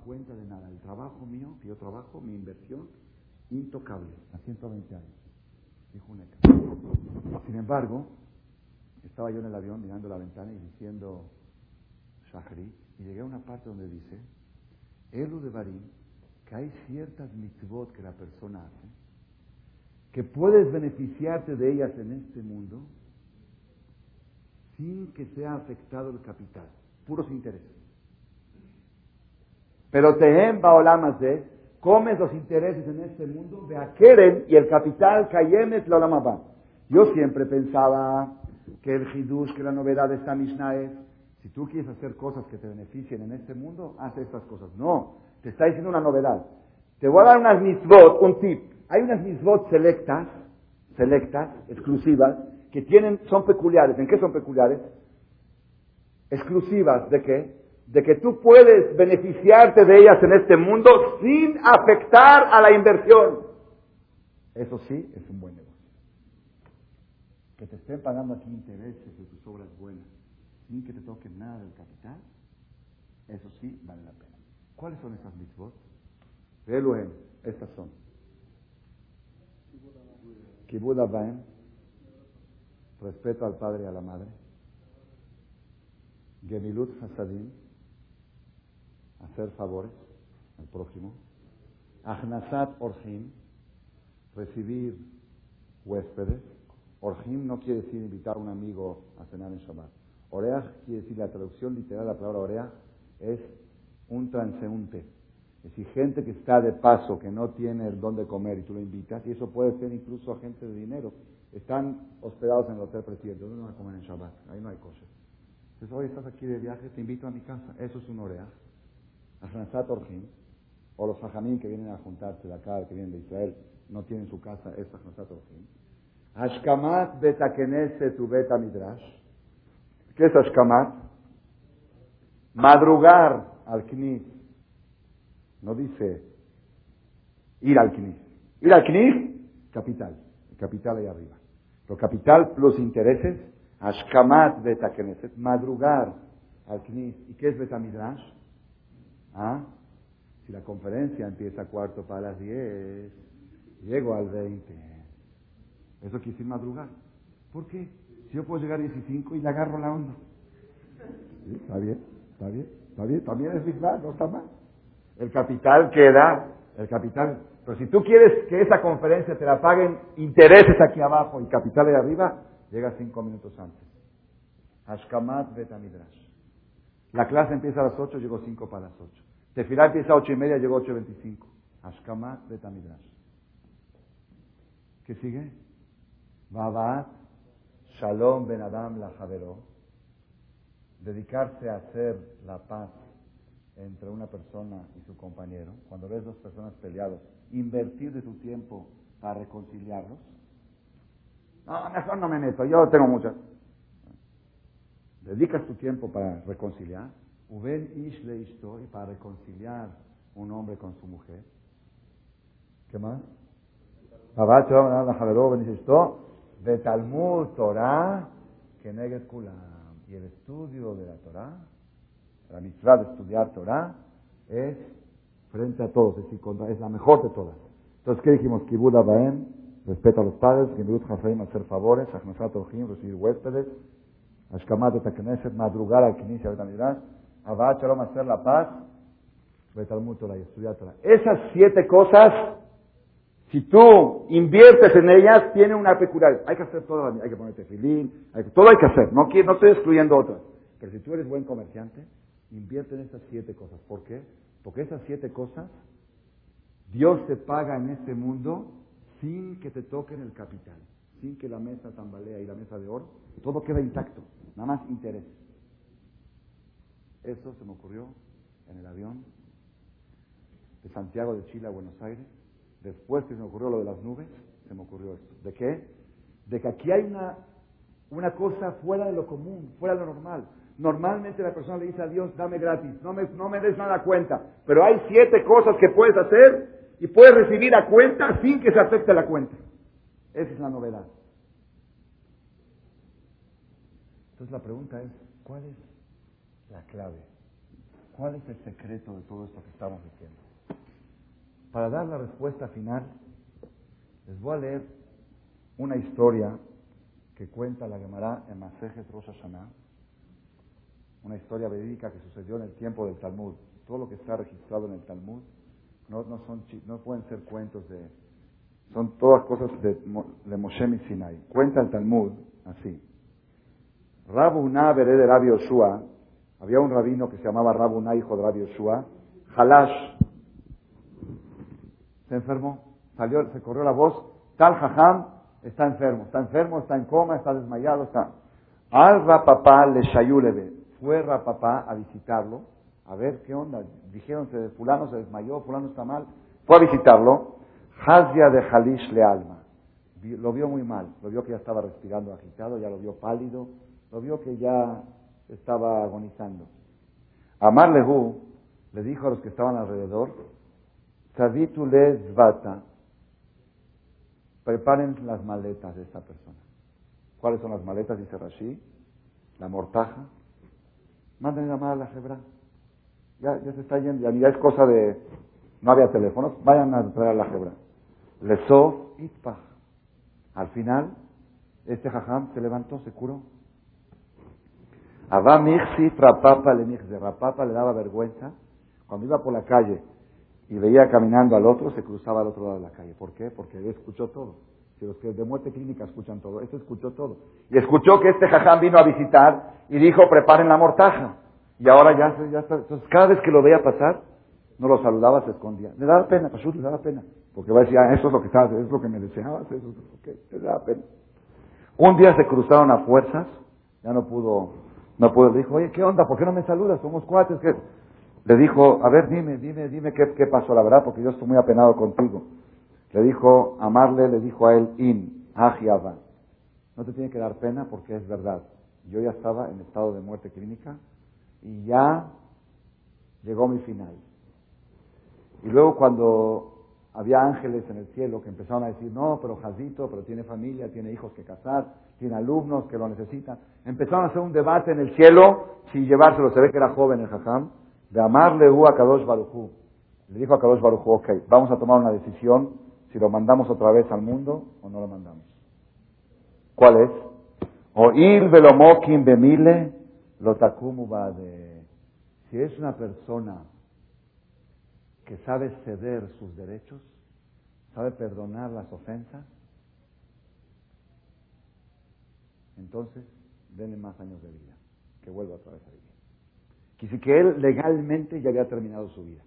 cuenta de nada. El trabajo mío, que yo trabajo, mi inversión, intocable, a 120 años. Dijo Uneca. Sin embargo, estaba yo en el avión mirando la ventana y diciendo Shahri, y llegué a una parte donde dice, Elu de Barim, que hay ciertas mitzvot que la persona hace, que puedes beneficiarte de ellas en este mundo sin que sea afectado el capital, puros intereses. Pero Tehem Baolamas de comes los intereses en este mundo, de Akeren y el capital Kayemet la Olamabá. Yo siempre pensaba que el Hidush, que la novedad de esta Mishnah es, si tú quieres hacer cosas que te beneficien en este mundo, haz estas cosas. No, te está diciendo una novedad. Te voy a dar unas mitzvot, un tip. Hay unas mitzvot selectas, selectas, exclusivas, que tienen, son peculiares. ¿En qué son peculiares? Exclusivas, ¿de qué? De que tú puedes beneficiarte de ellas en este mundo sin afectar a la inversión. Eso sí, es un buen negocio. Que te estén pagando aquí intereses de tus obras buenas, sin que te toquen nada del capital, eso sí vale la pena. ¿Cuáles son esas mitzvot? Elohim, estas son. Kibud respeto al padre y a la madre. Gemilut Hasadim, hacer favores al prójimo. Ahnasat Orhim, recibir huéspedes. Orhim no quiere decir invitar a un amigo a cenar en Shabbat. Oreach quiere decir, la traducción literal de la palabra oreach es un transeúnte. Es decir, gente que está de paso, que no tiene dónde comer y tú lo invitas, y eso puede ser incluso gente de dinero. Están hospedados en el hotel presidente, ¿dónde van a comer en Shabbat? Ahí no hay cosas. Entonces, hoy estás aquí de viaje, te invito a mi casa. Eso es un oreach. Ajnansat Orjim, o los hajamim que vienen a juntarse de acá, que vienen de Israel, no tienen su casa, es Ajnansat Orjim. Ashkamat betakenese tu beta midrash. ¿Qué es Ashkamat? Madrugar al Knis. No dice ir al Knis. Ir al Knis, capital. capital ahí arriba. Lo capital plus intereses, Ashkamat betakeneset, madrugar al Knis. ¿Y qué es Betamidrash? ¿Ah? Si la conferencia empieza cuarto para las diez, llego al veinte. Eso quiere decir madrugar. ¿Por qué? Si yo puedo llegar a 15 y le agarro la onda. Está bien, está bien, está bien, también es verdad, no está mal. El capital queda, el capital, pero si tú quieres que esa conferencia te la paguen intereses aquí abajo y capital de arriba, llega cinco minutos antes. Ashkamat Betamidrash. La clase empieza a las 8, llegó 5 para las 8. Tefilá empieza a 8 y media, llegó 8.25. Ashkamat Betamidrash. ¿Qué sigue? Babat Shalom Ben Adam la Dedicarse a hacer la paz entre una persona y su compañero. Cuando ves dos personas peleados, invertir de tu tiempo para reconciliarlos. No, mejor no me meto, yo tengo muchas dedicas tu tiempo para reconciliar, Uben Ish le y para reconciliar un hombre con su mujer. ¿Qué más? de Talmud Torah que Kulam. Y el estudio de la Torah, la mitzvah de estudiar Torah, es frente a todos, es es la mejor de todas. Entonces, ¿qué dijimos? Kibud Abaem, respeto a los padres, Kibud Hafraim, hacer favores, Achmasat Orjim, recibir huéspedes, Ashkamat Knesset, madrugar al Knesset, Betamidrash, Abad Shalom, hacer la paz, Betalmud Torah y estudiar Torah. Esas siete cosas, si tú inviertes en ellas, tienen una peculiaridad. Hay que hacer todo, hay que ponerte filín, todo hay que hacer, no, no estoy excluyendo otras. Pero si tú eres buen comerciante, invierte en estas siete cosas. ¿Por qué? Porque esas siete cosas, Dios te paga en este mundo sin que te toquen el capital, sin que la mesa tambalea y la mesa de oro, todo queda intacto. Nada más interés. Eso se me ocurrió en el avión de Santiago de Chile a Buenos Aires. Después que se me ocurrió lo de las nubes, se me ocurrió esto. ¿De qué? De que aquí hay una, una cosa fuera de lo común, fuera de lo normal. Normalmente la persona le dice a Dios, dame gratis, no me, no me des nada cuenta. Pero hay siete cosas que puedes hacer y puedes recibir a cuenta sin que se afecte la cuenta. Esa es la novedad. Entonces la pregunta es, ¿cuál es la clave? ¿cuál es el secreto de todo esto que estamos diciendo? Para dar la respuesta final, les voy a leer una historia que cuenta la Gemara en Masejes Rosh una historia verídica que sucedió en el tiempo del Talmud. Todo lo que está registrado en el Talmud no, no, son, no pueden ser cuentos de... Son todas cosas de, de Moshe Sinai. Cuenta el Talmud así. Rabuná Bered de Rabbi había un rabino que se llamaba Rabuná, hijo de Rabbi Yoshua, Halash, se enfermó, salió, se corrió la voz, tal jajam está enfermo, está enfermo, está en coma, está desmayado, está. Al rapapá le shayulebe, fue rapapá a visitarlo, a ver qué onda, dijeron fulano se desmayó, fulano está mal, fue a visitarlo, Hazia de Halish le alma, lo vio muy mal, lo vio que ya estaba respirando agitado, ya lo vio pálido, lo vio que ya estaba agonizando. Amar Lehu le dijo a los que estaban alrededor, Savitu le zvata, preparen las maletas de esta persona. ¿Cuáles son las maletas? Dice Rashi, la mortaja. Manden llamar a la hebra. Ya, ya se está yendo, ya, es cosa de, no había teléfonos, vayan a traer a la hebra. Lesov itpah. Al final, este jajam se levantó, se curó. Abba Mixi, Rapapa le de Rapapa le daba vergüenza. Cuando iba por la calle y veía caminando al otro, se cruzaba al otro lado de la calle. ¿Por qué? Porque él escuchó todo. Si los que de muerte clínica escuchan todo, este escuchó todo. Y escuchó que este jajam vino a visitar y dijo, preparen la mortaja. Y ahora ya, ya está. Entonces, cada vez que lo veía pasar, no lo saludaba, se escondía. Le daba pena, Pashut le daba pena. Porque va a decir, ah, eso es lo que estaba, eso es lo que me deseabas, eso es que le daba pena. Un día se cruzaron a fuerzas, ya no pudo no pudo, dijo, oye, ¿qué onda? ¿Por qué no me saludas? Somos cuates. que Le dijo, a ver, dime, dime, dime qué, qué pasó, la verdad, porque yo estoy muy apenado contigo. Le dijo, amarle, le dijo a él, in, ajiaba. No te tiene que dar pena porque es verdad. Yo ya estaba en estado de muerte clínica y ya llegó mi final. Y luego cuando había ángeles en el cielo que empezaron a decir, no, pero Jazito, pero tiene familia, tiene hijos que casar, tiene alumnos que lo necesitan. Empezaron a hacer un debate en el cielo si llevárselo. Se ve que era joven el Jajam. De amarle a Kadosh Barujú. Le dijo a Kadosh Barujú, ok, vamos a tomar una decisión si lo mandamos otra vez al mundo o no lo mandamos. ¿Cuál es? Oír velomokim bemile lo de. Si es una persona que sabe ceder sus derechos, sabe perdonar las ofensas, entonces denle más años de vida, que vuelva otra vez a vivir. Quise que él legalmente ya había terminado su vida.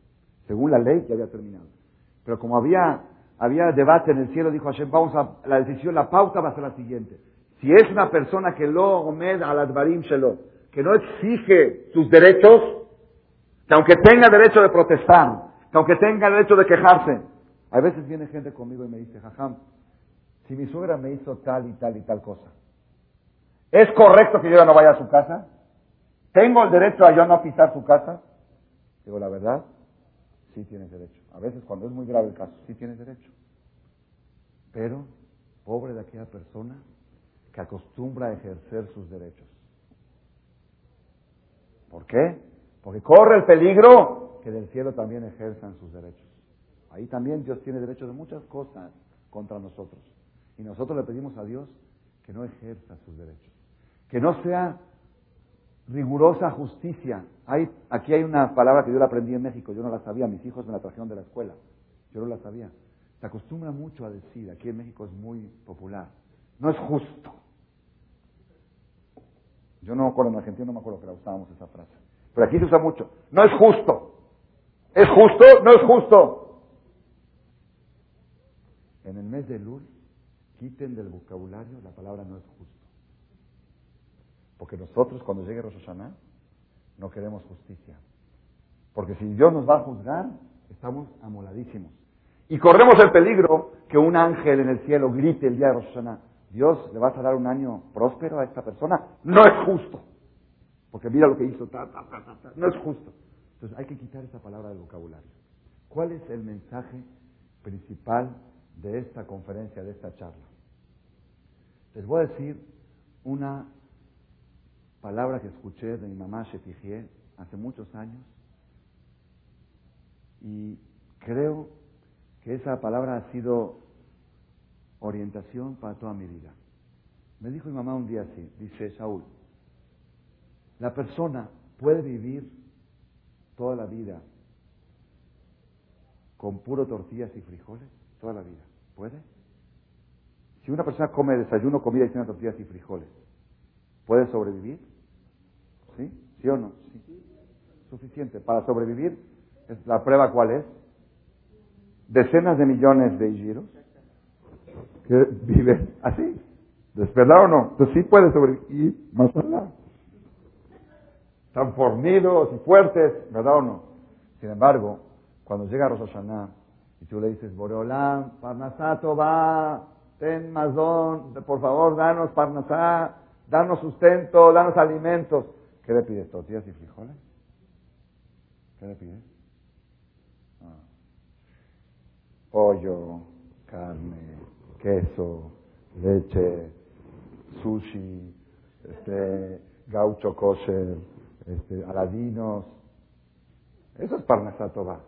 Según la ley ya había terminado. Pero como había, había debate en el cielo, dijo Hashem, vamos a, la decisión, la pauta va a ser la siguiente. Si es una persona que lo omed al advarim shelo, que no exige sus derechos, que aunque tenga derecho de protestar, que aunque tenga el derecho de quejarse, a veces viene gente conmigo y me dice, jajam, si mi suegra me hizo tal y tal y tal cosa, ¿es correcto que yo ya no vaya a su casa? ¿Tengo el derecho a yo no pisar su casa? Digo, la verdad, sí tienes derecho. A veces cuando es muy grave el caso, sí tienes derecho. Pero, pobre de aquella persona que acostumbra a ejercer sus derechos. ¿Por qué? Porque corre el peligro que del cielo también ejerzan sus derechos. Ahí también Dios tiene derecho de muchas cosas contra nosotros. Y nosotros le pedimos a Dios que no ejerza sus derechos. Que no sea rigurosa justicia. Aquí hay una palabra que yo la aprendí en México, yo no la sabía, mis hijos me la trajeron de la escuela, yo no la sabía. Se acostumbra mucho a decir, aquí en México es muy popular, no es justo. Yo no me acuerdo, en Argentina no me acuerdo que la usábamos esa frase. Pero aquí se usa mucho, no es justo. ¿Es justo? No es justo. En el mes de Lul, quiten del vocabulario la palabra no es justo. Porque nosotros cuando llegue Rosh no queremos justicia. Porque si Dios nos va a juzgar, estamos amoladísimos. Y corremos el peligro que un ángel en el cielo grite el día de Rosh Dios, ¿le vas a dar un año próspero a esta persona? No es justo. Porque mira lo que hizo, no es justo. Entonces hay que quitar esa palabra del vocabulario. ¿Cuál es el mensaje principal de esta conferencia, de esta charla? Les voy a decir una palabra que escuché de mi mamá Shetijié hace muchos años Y creo que esa palabra ha sido orientación para toda mi vida. Me dijo mi mamá un día así, dice Saúl, la persona puede vivir toda la vida con puro tortillas y frijoles, toda la vida. ¿Puede? Si una persona come desayuno, comida y cena tortillas y frijoles, ¿puede sobrevivir? ¿Sí? ¿Sí o no? Sí. Suficiente. Para sobrevivir, ¿la prueba cuál es? Decenas de millones de giros que viven así. ¿Es verdad o no? Entonces sí puede sobrevivir. Más allá. Están fornidos y fuertes, ¿verdad o no? Sin embargo, cuando llega Rosh y tú le dices, Boreolam, Parnasato va, ten mazón, por favor, danos Parnasá, danos sustento, danos alimentos. ¿Qué le pides? ¿Tortillas y frijoles? ¿Qué le pides? Ah. Pollo, carne, queso, leche, sushi, este, gaucho kosher, este, aladinos. Eso es Parnasatová.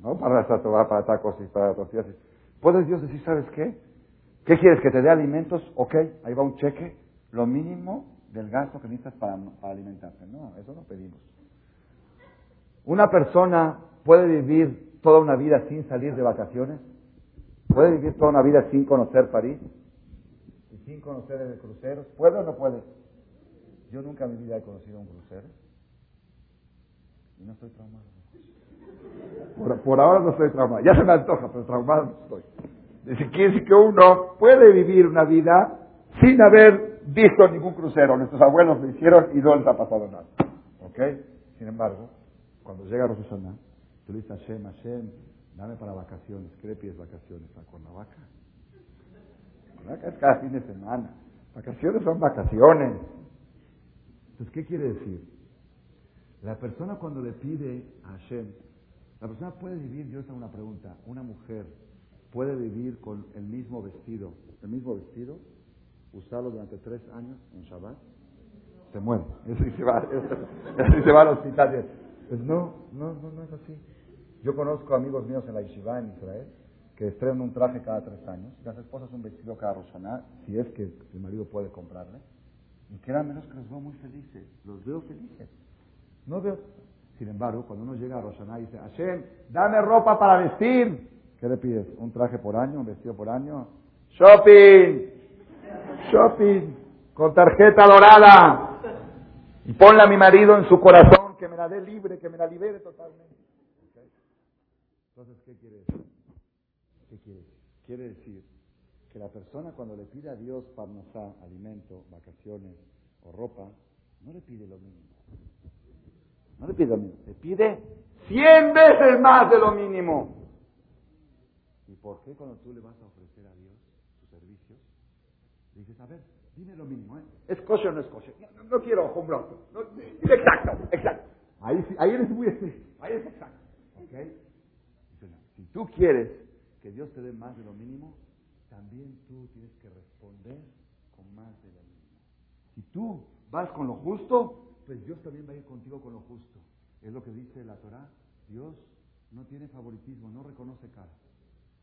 ¿No? Parnasatová para tacos y para tortillas. ¿Puede Dios decir, sabes qué? ¿Qué quieres? ¿Que te dé alimentos? Ok, ahí va un cheque. Lo mínimo del gasto que necesitas para, para alimentarte. No, eso no pedimos. Una persona puede vivir toda una vida sin salir de vacaciones. Puede vivir toda una vida sin conocer París y sin conocer el crucero. ¿Puede o no puede? Yo nunca en mi vida he conocido un crucero y no estoy traumado. Por, ahora no estoy traumado. Ya se me antoja, pero traumado no estoy. Dice, quiere decir que uno puede vivir una vida sin haber visto ningún crucero. Nuestros abuelos lo hicieron y no les ha pasado nada. ¿Ok? Sin embargo, cuando llega Rosh Hashanah, tú le dices Hashem, Hashem, dame para vacaciones. ¿Qué le pides vacaciones? ¿A Cuernavaca? Cuernavaca es cada fin de semana. Vacaciones son vacaciones. Entonces, ¿qué quiere decir? La persona cuando le pide a Hashem, la persona puede vivir, yo esa es una pregunta, una mujer puede vivir con el mismo vestido, el mismo vestido, usarlo durante tres años en Shabbat, se muere. Eso se va, eso, se va al hospital. Pues no, no, no, no es así. Yo conozco amigos míos en la Yeshiva en Israel que estrenan un traje cada tres años, las esposas un vestido cada Roshaná, si es que el marido puede comprarle. Y menos que los veo muy felices. Los veo felices. No veo. Sin embargo, cuando uno llega a Roshaná y dice, Hashem, dame ropa para vestir. ¿Qué le pides? ¿Un traje por año? ¿Un vestido por año? ¡Shopping! ¡Shopping! Con tarjeta dorada. Y ponle a mi marido en su corazón que me la dé libre, que me la libere totalmente. Entonces, ¿qué quiere decir? ¿Qué quiere decir? Quiere decir que la persona cuando le pide a Dios parnasá, alimento, vacaciones o ropa, no le pide lo mínimo. No le pide lo mínimo, le pide cien veces más de lo mínimo. ¿Y por qué cuando tú le vas a ofrecer a Dios tus servicios, dices, a ver, dime lo mínimo, ¿eh? ¿Es coche o no es coche? No, quiero jumbroso. No, dime exacto, exacto. Ahí, ahí eres muy estricto, ahí es exacto. ¿Ok? si tú quieres que Dios te dé más de lo mínimo, también tú tienes que responder con más de lo mismo. Si tú vas con lo justo, pues Dios también va a ir contigo con lo justo. Es lo que dice la Torah. Dios no tiene favoritismo, no reconoce cara.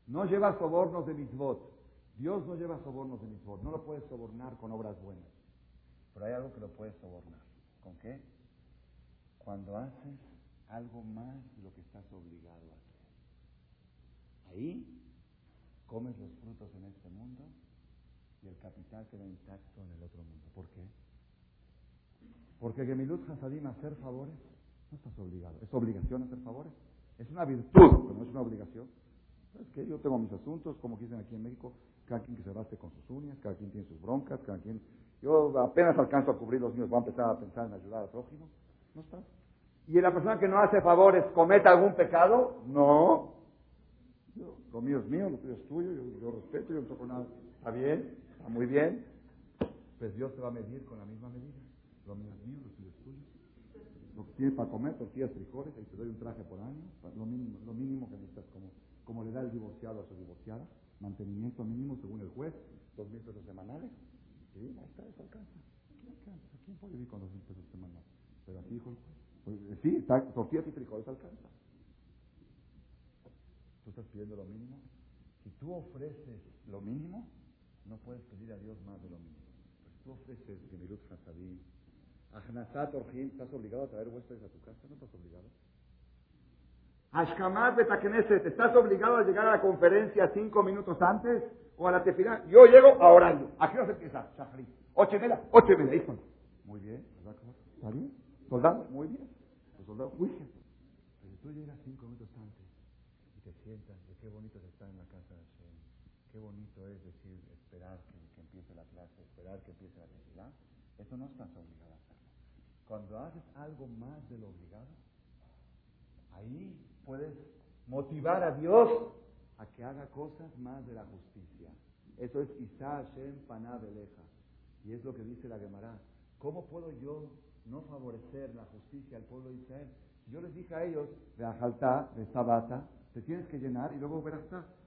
No lleva sobornos de mitzvot. Dios no lleva sobornos de mitzvot. No lo puedes sobornar con obras buenas. Pero hay algo que lo puedes sobornar. ¿Con qué? Cuando haces algo más de lo que estás obligado a hacer. Ahí comes los frutos en este mundo y el capital queda intacto en el otro mundo. ¿Por qué? Porque Gemilut Hasadim, hacer favores, no estás obligado. Es obligación hacer favores. Es una virtud, pero no es una obligación. Es que yo tengo mis asuntos, como dicen aquí en México, cada quien que se baste con sus uñas, cada quien tiene sus broncas, cada quien... Yo apenas alcanzo a cubrir los míos, voy a empezar a pensar en ayudar al prójimo. No está. ¿Y la persona que no hace favores comete algún pecado? No. Lo mío es mío, lo tuyo es tuyo, yo, respeto, yo no toco nada. ¿Está bien? ¿Está muy bien? Pues Dios te va a medir con la misma medida. Lo mío es mío, lo tuyo es tuyo. Lo que tienes para comer, tortillas, frijoles, ahí te doy un traje por año, lo mínimo, lo mínimo que necesitas, como, como le da el divorciado a su divorciada, mantenimiento mínimo según el juez, dos mil pesos semanales. Sí, ahí está, eso alcanza. ¿Quién puede vivir con dos mil pesos semanales? Pero así dijo el juez. Pues, sí, tortillas y frijoles alcanza. Pidiendo lo mínimo. Si tú ofreces lo mínimo, no puedes pedir a Dios más de lo mínimo. Pues tú ofreces Gemilut Hasadim, Ajnasat Orjim, ¿estás obligado a traer huéspedes a tu casa? ¿No estás obligado? Ashkamat Betakeneset, ¿estás obligado a llegar a la conferencia cinco minutos antes o a la tefilá? Yo llego a horario. ¿A qué hora se empieza? Shahri. Ocho y media, ocho. Muy bien. ¿Está bien? ¿Soldado? Muy bien. Los soldados, bien. Pero tú llegas cinco minutos antes y te sientas, de qué bonito es estar en la casa de Hashem. Qué bonito es decir, esperar que, que empiece la clase, esperar que empiece la tefilá. Eso no estás obligado a hacerlo. Cuando haces algo más de lo obligado, ahí puedes motivar a Dios a que haga cosas más de la justicia. Eso es Isa Hashem Panabeleja. Y es lo que dice la Gemara. ¿Cómo puedo yo no favorecer la justicia al pueblo de Israel? Yo les dije a ellos, de Ajaltá, de Sabata, te tienes que llenar y luego verás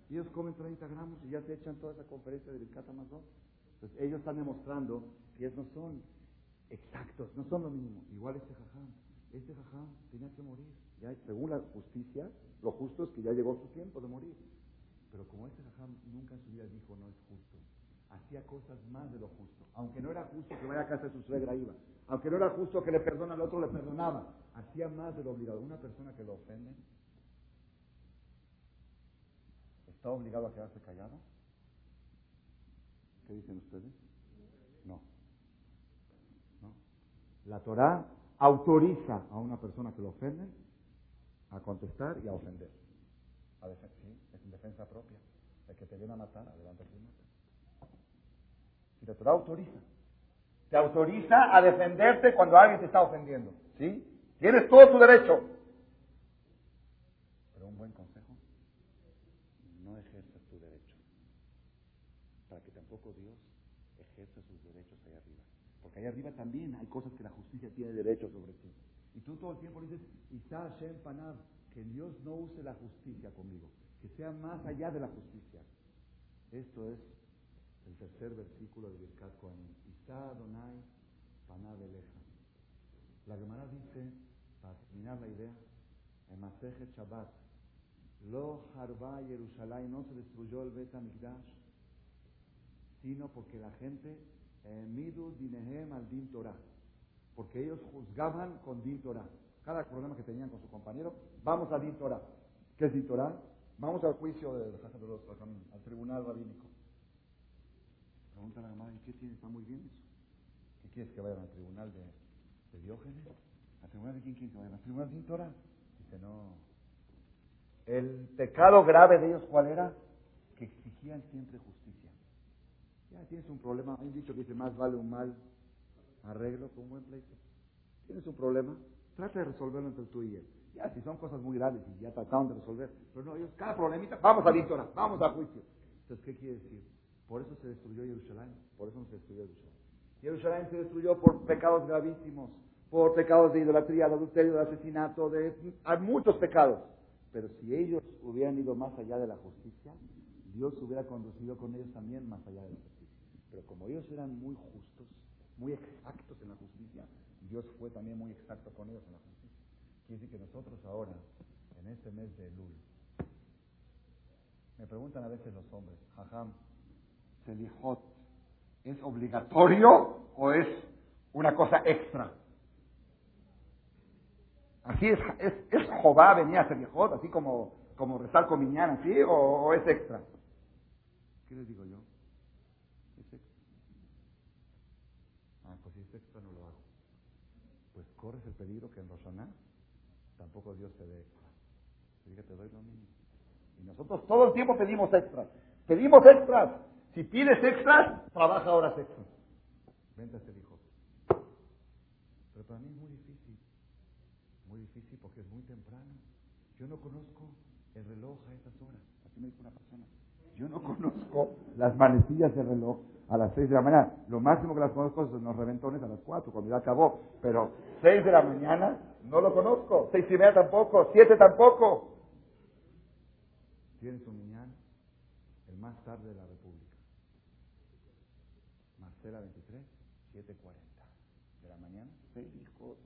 Y ellos comen 30 gramos y ya te echan toda esa conferencia de Birkat Amazon. Entonces ellos están demostrando que ellos no son exactos, no son lo mismo. Igual este jajam. Este jajam tenía que morir. Ya, según la justicia, lo justo es que ya llegó su tiempo de morir. Pero como este jajam nunca en su vida dijo no es justo, hacía cosas más de lo justo. Aunque no era justo que vaya a casa de su suegra, iba. Aunque no era justo que le perdona al otro, le perdonaba. Hacía más de lo obligado. Una persona que lo ofende, ¿está obligado a quedarse callado? ¿Qué dicen ustedes? No. La Torah autoriza a una persona que lo ofende a contestar y a ofender. Es en defensa propia. El que te viene a matar, adelante tú Si la Torah autoriza, te autoriza a defenderte cuando alguien te está ofendiendo. ¿Sí? Tienes todo tu derecho. Pero un buen consejo, no ejerzas tu derecho. Para que tampoco Dios ejerza sus derechos allá arriba. Porque allá arriba también hay cosas que la justicia tiene derecho sobre ti. Y tú todo el tiempo dices, Isa Hashem Panab, que Dios no use la justicia conmigo, que sea más allá de la justicia. Esto es el tercer versículo de Birkat Kohanim. Isa Adonai Panab Eleja. La Gemara dice, para terminar la idea, en Masejet Shabbat, Lo Harba Jerusalén no se destruyó el Bet sino porque la gente, Midu Dinehem al Din Torah porque ellos juzgaban con Din Torah. Cada problema que tenían con su compañero, vamos a Din Torah. ¿Qué es Din Torah? Vamos al juicio de, los, al tribunal rabínico. Pregunta la mamá, ¿y qué tiene? ¿Está muy bien eso? ¿Qué quieres que vayan al tribunal de, Diógenes? ¿Al tribunal de quién quieren que vayan? ¿Al tribunal de Din Torah? Dice, no. El pecado grave de ellos, ¿cuál era? Que exigían siempre justicia. Ya tienes un problema. Hay un dicho que dice, más vale un mal arreglo con un buen pleito. Tienes un problema, trata de resolverlo entre tú y él. Ya, si son cosas muy graves y ya trataron de resolver, pero no, ellos, cada problemita, vamos a Víctora, vamos a juicio. Entonces, ¿qué quiere decir? Por eso se destruyó Jerusalén, por eso no se destruyó Jerusalén. Jerusalén se destruyó por pecados gravísimos, por pecados de idolatría, de adulterio, de asesinato, de hay muchos pecados. Pero si ellos hubieran ido más allá de la justicia, Dios hubiera conducido con ellos también más allá de la justicia. Pero como ellos eran muy justos, muy exactos en la justicia, Dios fue también muy exacto con ellos en la justicia. Quiere decir que nosotros ahora, en este mes de Lul, me preguntan a veces los hombres, Jajam, ¿Selijot es obligatorio o es una cosa extra? Así es, es, es Jobá venía a Selijot, así como, como rezar con Miñán, ¿sí? o es extra? ¿Qué les digo yo? extra no lo hago. Pues corres el peligro que en Roshaná tampoco Dios te dé extra. Diga, te doy lo mismo. Y nosotros todo el tiempo pedimos extras. Pedimos extras. Si pides extras, trabaja horas extras. Vente a hijo. Pero para mí es muy porque es muy temprano. Yo no conozco el reloj a esas horas. Así me dijo una persona. Yo no conozco las manecillas del reloj a las 6 de la mañana. Lo máximo que las conozco son los reventones a las 4, cuando ya acabó. Pero 6 de la mañana no lo conozco. 6 y media tampoco. 7 tampoco. Tienes un niñán el más tarde de la República. Marcela 23, 7.40 de la mañana. 6 hijos.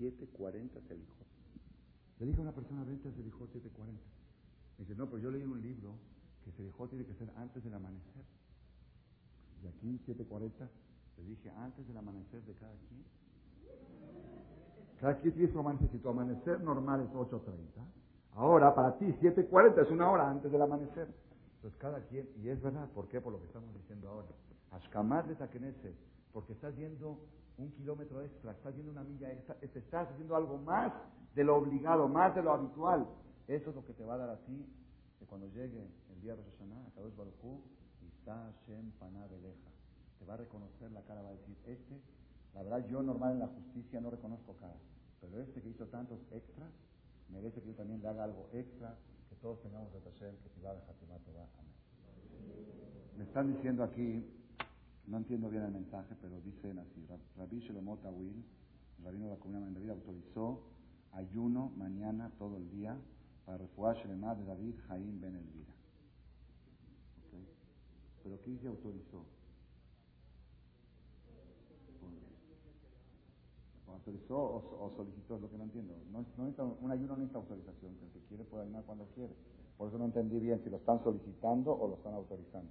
7.40 se dijo. Le dije a una persona, vente, se dijo 7.40. Dice, no, pero yo leí un libro que se dejó tiene que ser antes del amanecer. Y aquí, 7.40, te dije, antes del amanecer de cada quien. Cada quien tiene su amanecer. Si amanecer normal es 8.30, ahora para ti 7.40 es una hora antes del amanecer. Entonces cada quien, y es verdad, ¿por qué? Por lo que estamos diciendo ahora. Ashkamar de porque estás yendo un kilómetro extra, estás yendo una milla extra, estás haciendo algo más de lo obligado, más de lo habitual. Eso es lo que te va a dar a ti, que cuando llegue el día de Rosh Hashanah, a Kadosh Baruj está Shem Panabeleja. Te va a reconocer la cara, va a decir, este, la verdad yo normal en la justicia no reconozco cara, pero este que hizo tantos extras, merece que yo también le haga algo extra, que todos tengamos de Hashem, que si va de Hatimato va. Amén. Me están diciendo aquí, no entiendo bien el mensaje, pero dicen así, Rabbi Shelomot Awil, el rabino de la comunidad de David, autorizó ayuno mañana todo el día para refugiar Shelemá de David Jaim Ben Elvira. ¿Pero quién se autorizó? ¿Autorizó o, solicitó? Es lo que no entiendo. No, no un ayuno no necesita autorización. El que quiere puede ayunar cuando quiere. Por eso no entendí bien si lo están solicitando o lo están autorizando.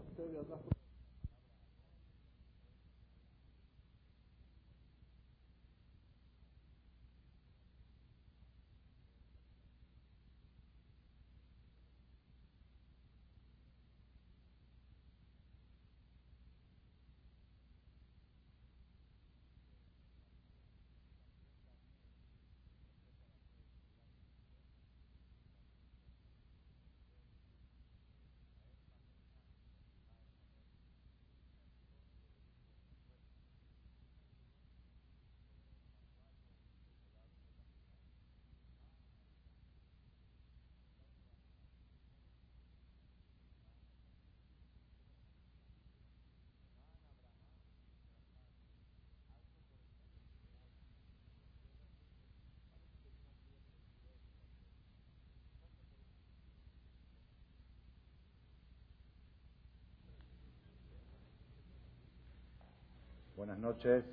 Buenas noches.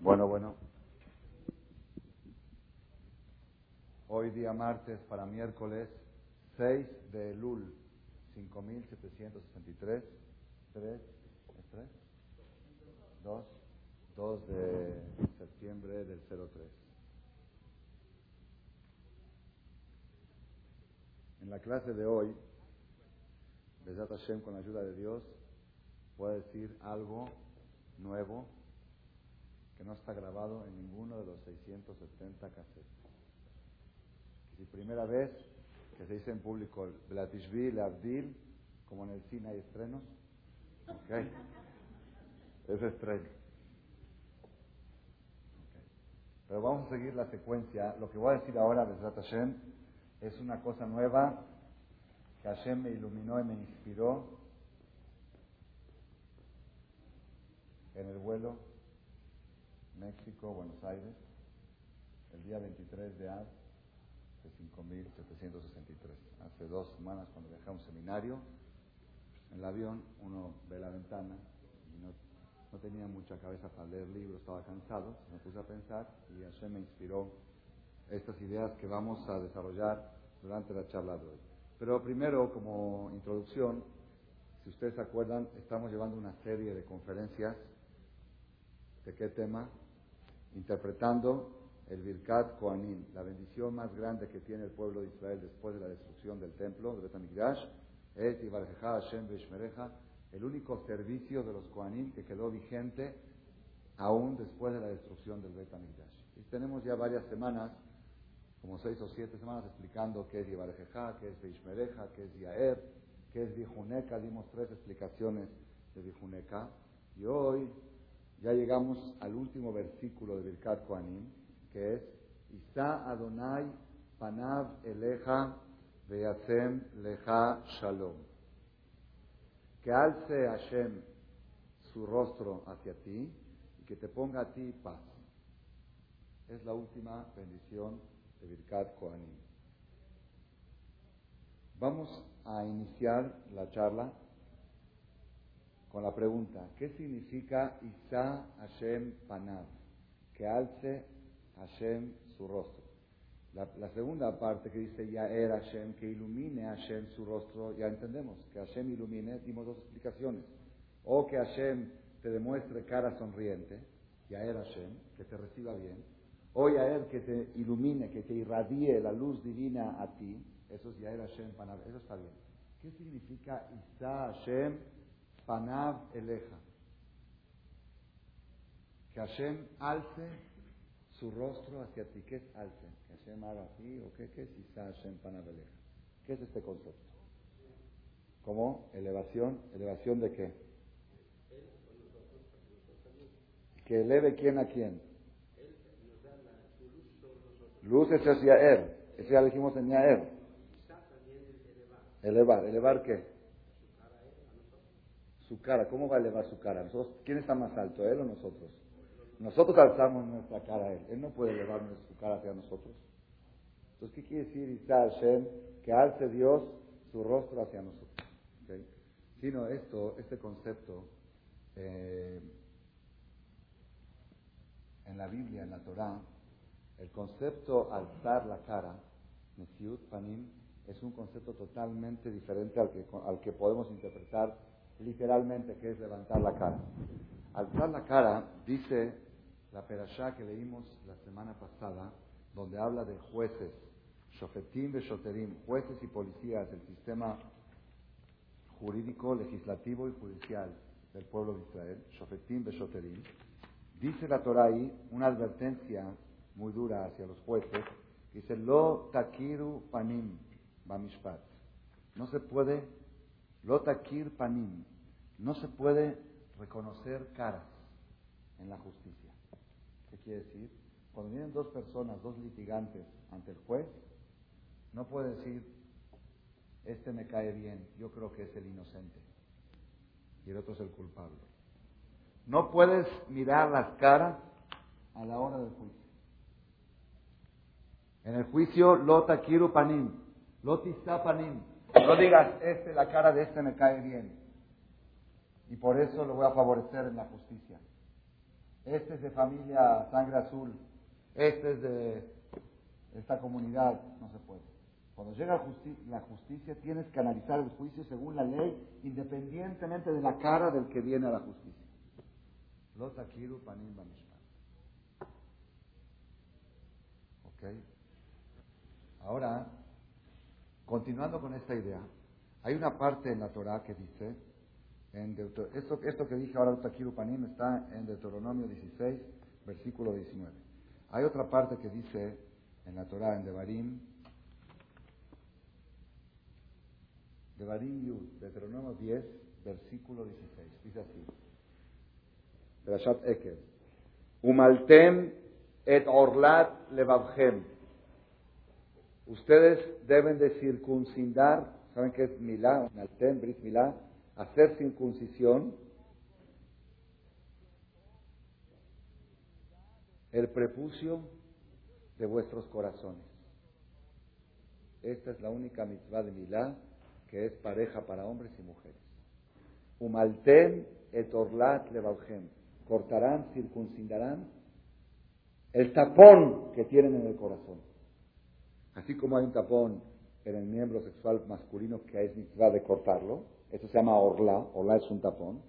Bueno, bueno. Hoy día martes para miércoles 6 de Lul 5763 3 3 2 2 de septiembre del 03. En la clase de hoy, Besat Hashem con la ayuda de Dios, voy a decir algo nuevo que no está grabado en ninguno de los 670 cassettes. Y primera vez que se dice en público Blatishvili, Abdil, como en el cine hay estrenos. Ok. Es estreno. Pero vamos a seguir la secuencia. Lo que voy a decir ahora, Besrat Hashem, es una cosa nueva que Hashem me iluminó y me inspiró vuelo México-Buenos Aires el día 23 de A de 5763. Hace dos semanas cuando dejé un seminario, en el avión uno ve la ventana y no, no tenía mucha cabeza para leer libros, estaba cansado, me puse a pensar y Hashem me inspiró estas ideas que vamos a desarrollar durante la charla de hoy. Pero primero, como introducción, si ustedes se acuerdan, estamos llevando una serie de conferencias ¿De qué tema? Interpretando el Birkat Koanim, la bendición más grande que tiene el pueblo de Israel después de la destrucción del templo de Betamigdash, es Hashem el único servicio de los Koanim que quedó vigente aún después de la destrucción del Betamigdash. Y tenemos ya varias semanas, como seis o siete semanas, explicando qué es Yivarejeja, qué es Beishmereja, qué es Yaer, qué es Vijuneka. Dimos tres explicaciones de Vijuneka. Y hoy ya llegamos al último versículo de Birkat Koanim, que es Isa Adonai Panav Eleja Veyasem Leja Shalom. Que alce Hashem su rostro hacia ti y que te ponga a ti paz. Es la última bendición de Birkat Kohanim. Vamos a iniciar la charla con la pregunta, ¿qué significa Isa Hashem Panav? Que alce Hashem su rostro. La, segunda parte que dice Yaer Hashem, que ilumine Hashem su rostro, ya entendemos, que Hashem ilumine, dimos dos explicaciones. O que Hashem te demuestre cara sonriente, Yaer Hashem, que te reciba bien. O Yaer que te ilumine, que te irradie la luz divina a ti, eso es Yaer Hashem Panav, eso está bien. ¿Qué significa Isa Hashem Panav Eleja? Que Hashem alce su rostro hacia ti. ¿Qué es alce? ¿Que Hashem haga así o qué, qué es Isa Hashem Panav Eleja? ¿Qué es este concepto? ¿Cómo? Elevación. ¿Elevación de qué? Que eleve quién a quién. Luz es hacia él. Eso ya dijimos en Yaer. Elevar. ¿Elevar qué? Su cara. ¿Cómo va a elevar su cara? ¿Quién está más alto, él o nosotros? Nosotros alzamos nuestra cara a él. Él no puede elevar su cara hacia nosotros. Entonces, ¿qué quiere decir Isa Hashem? Que alce Dios su rostro hacia nosotros. Sino esto, este concepto, eh, en la Biblia, en la Torah, el concepto alzar la cara, Mesiut Panim, es un concepto totalmente diferente al que, al que podemos interpretar literalmente, que es levantar la cara. Alzar la cara, dice la perashá que leímos la semana pasada, donde habla de jueces, shofetim shoterim, jueces y policías del sistema jurídico, legislativo y judicial del pueblo de Israel, shofetim shoterim, dice la Torah una advertencia muy dura hacia los jueces, dice, lo takiru panim, Bamishpat. No se puede, lotakir panim, no se puede reconocer caras en la justicia. ¿Qué quiere decir? Cuando vienen dos personas, dos litigantes ante el juez, no puede decir, este me cae bien, yo creo que es el inocente y el otro es el culpable. No puedes mirar las caras a la hora del juicio. En el juicio, lotakiru panim, Lotizapanim. No digas, este, la cara de este me cae bien. Y por eso lo voy a favorecer en la justicia. Este es de familia sangre azul. Este es de esta comunidad. No se puede. Cuando llega la justicia, tienes que analizar el juicio según la ley, independientemente de la cara del que viene a la justicia. Lotakiru panim ¿Ok? Ahora, Continuando con esta idea, hay una parte en la Torah que dice, en esto, esto que dije ahora, Panim, está en Deuteronomio 16, versículo 19. Hay otra parte que dice en la Torah, en Devarim, Devarim Yud, Deuteronomio 10, versículo 16. Dice así. Berashat Ekel. Umaltem et orlat levavchem. Ustedes deben de circuncidar, ¿saben qué es milá? Nalten, brit milá, hacer circuncisión. El prepucio de vuestros corazones. Esta es la única mitzvah de milá que es pareja para hombres y mujeres. Umalten et orlat levalgem. Cortarán, circuncidarán el tapón que tienen en el corazón. Así como hay un tapón en el miembro sexual masculino que es mitzvah de cortarlo, eso se llama orla, orla es un tapón,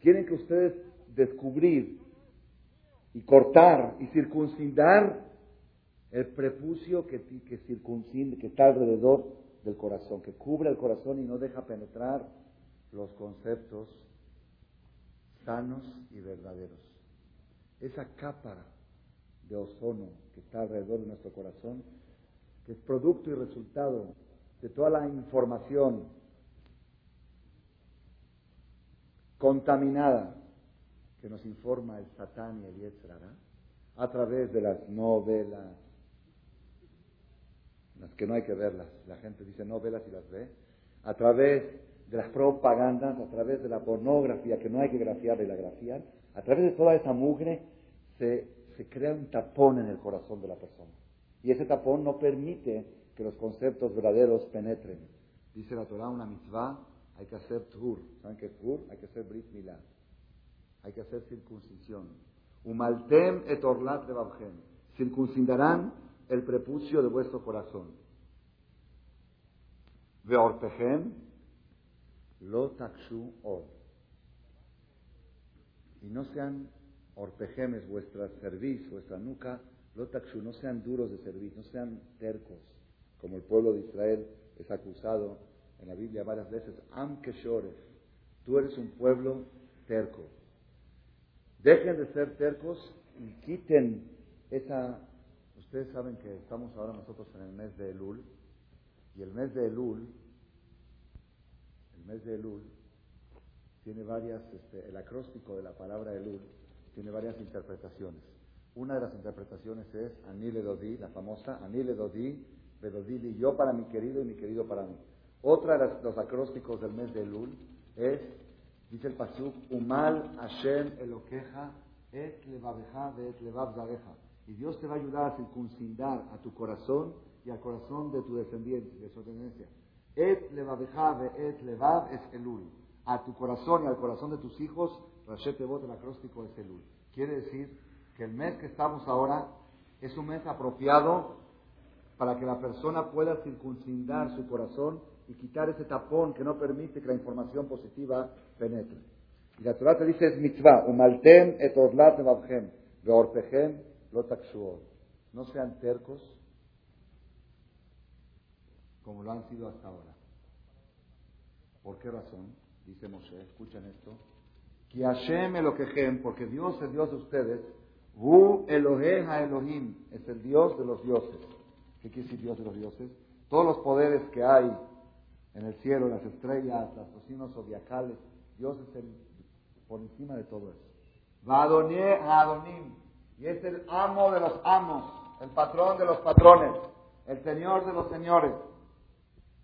tienen que ustedes descubrir y cortar y circuncidar el prepucio que, que que está alrededor del corazón, que cubre el corazón y no deja penetrar los conceptos sanos y verdaderos. Esa capa de ozono que está alrededor de nuestro corazón que es producto y resultado de toda la información contaminada que nos informa el Satán y el Yetzrara, a través de las novelas, las que no hay que verlas, la gente dice novelas y las ve, a través de las propagandas, a través de la pornografía, que no hay que grafiar y la grafiar, a través de toda esa mugre se, se crea un tapón en el corazón de la persona. Y ese tapón no permite que los conceptos verdaderos penetren. Dice la Torah, una mitzvah, hay que hacer tur. ¿Saben qué es tur? Hay que hacer brit milá. Hay que hacer circuncisión. Umaltem et orlat levavchem. Circuncidarán el prepucio de vuestro corazón. Veorpechem lo takshu or. Y no sean orpejemes vuestra cerviz, vuestra nuca, lo takshu, no sean duros de cerviz, no sean tercos, como el pueblo de Israel es acusado en la Biblia varias veces, am keshores, tú eres un pueblo terco. Dejen de ser tercos y quiten esa... Ustedes saben que estamos ahora nosotros en el mes de Elul, y el mes de Elul, el mes de Elul, tiene varias, este, el acróstico de la palabra Elul tiene varias interpretaciones. Una de las interpretaciones es Anile Dodi, la famosa Anile Dodi, Bedodili, yo para mi querido y mi querido para mí. Otra de los acrósticos del mes de Elul es, dice el Pasuk, Umal Hashem Eloqueja et levabeja de et levav zareja. Y Dios te va a ayudar a circuncidar a tu corazón y al corazón de tu descendiente, de su descendencia. Et levabeja de et levav es Elul. A tu corazón y al corazón de tus hijos, Rashet Tebot, el acróstico es Elul. Quiere decir que el mes que estamos ahora es un mes apropiado para que la persona pueda circuncidar su corazón y quitar ese tapón que no permite que la información positiva penetre. Y la Torah te dice es mitzvah, umaltem et orlat evavchem, veorpechem lo No sean tercos como lo han sido hasta ahora. ¿Por qué razón? Dice Moshe, escuchen esto. Que Hashem Eloquejem, porque Dios es Dios de ustedes, Hu Eloheja Elohim, es el Dios de los dioses. ¿Qué quiere decir Dios de los dioses? Todos los poderes que hay en el cielo, las estrellas, las cocinas zodiacales, Dios es el por encima de todo eso. Vadonie Adonim, y es el amo de los amos, el patrón de los patrones, el señor de los señores.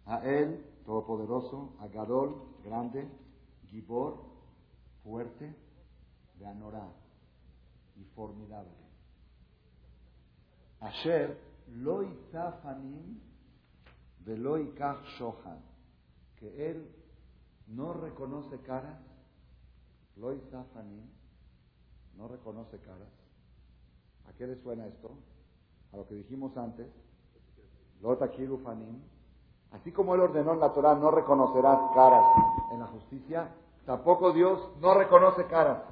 A él, todopoderoso, a Gadol, grande, Gibor, fuerte, de Anorá y formidable. Asher, lo fanim velo shohan, que él no reconoce caras, lo fanim, no reconoce caras. ¿A qué le suena esto? A lo que dijimos antes, lo takiru fanim, así como él ordenó en la no reconocerás caras en la justicia, tampoco Dios no reconoce caras.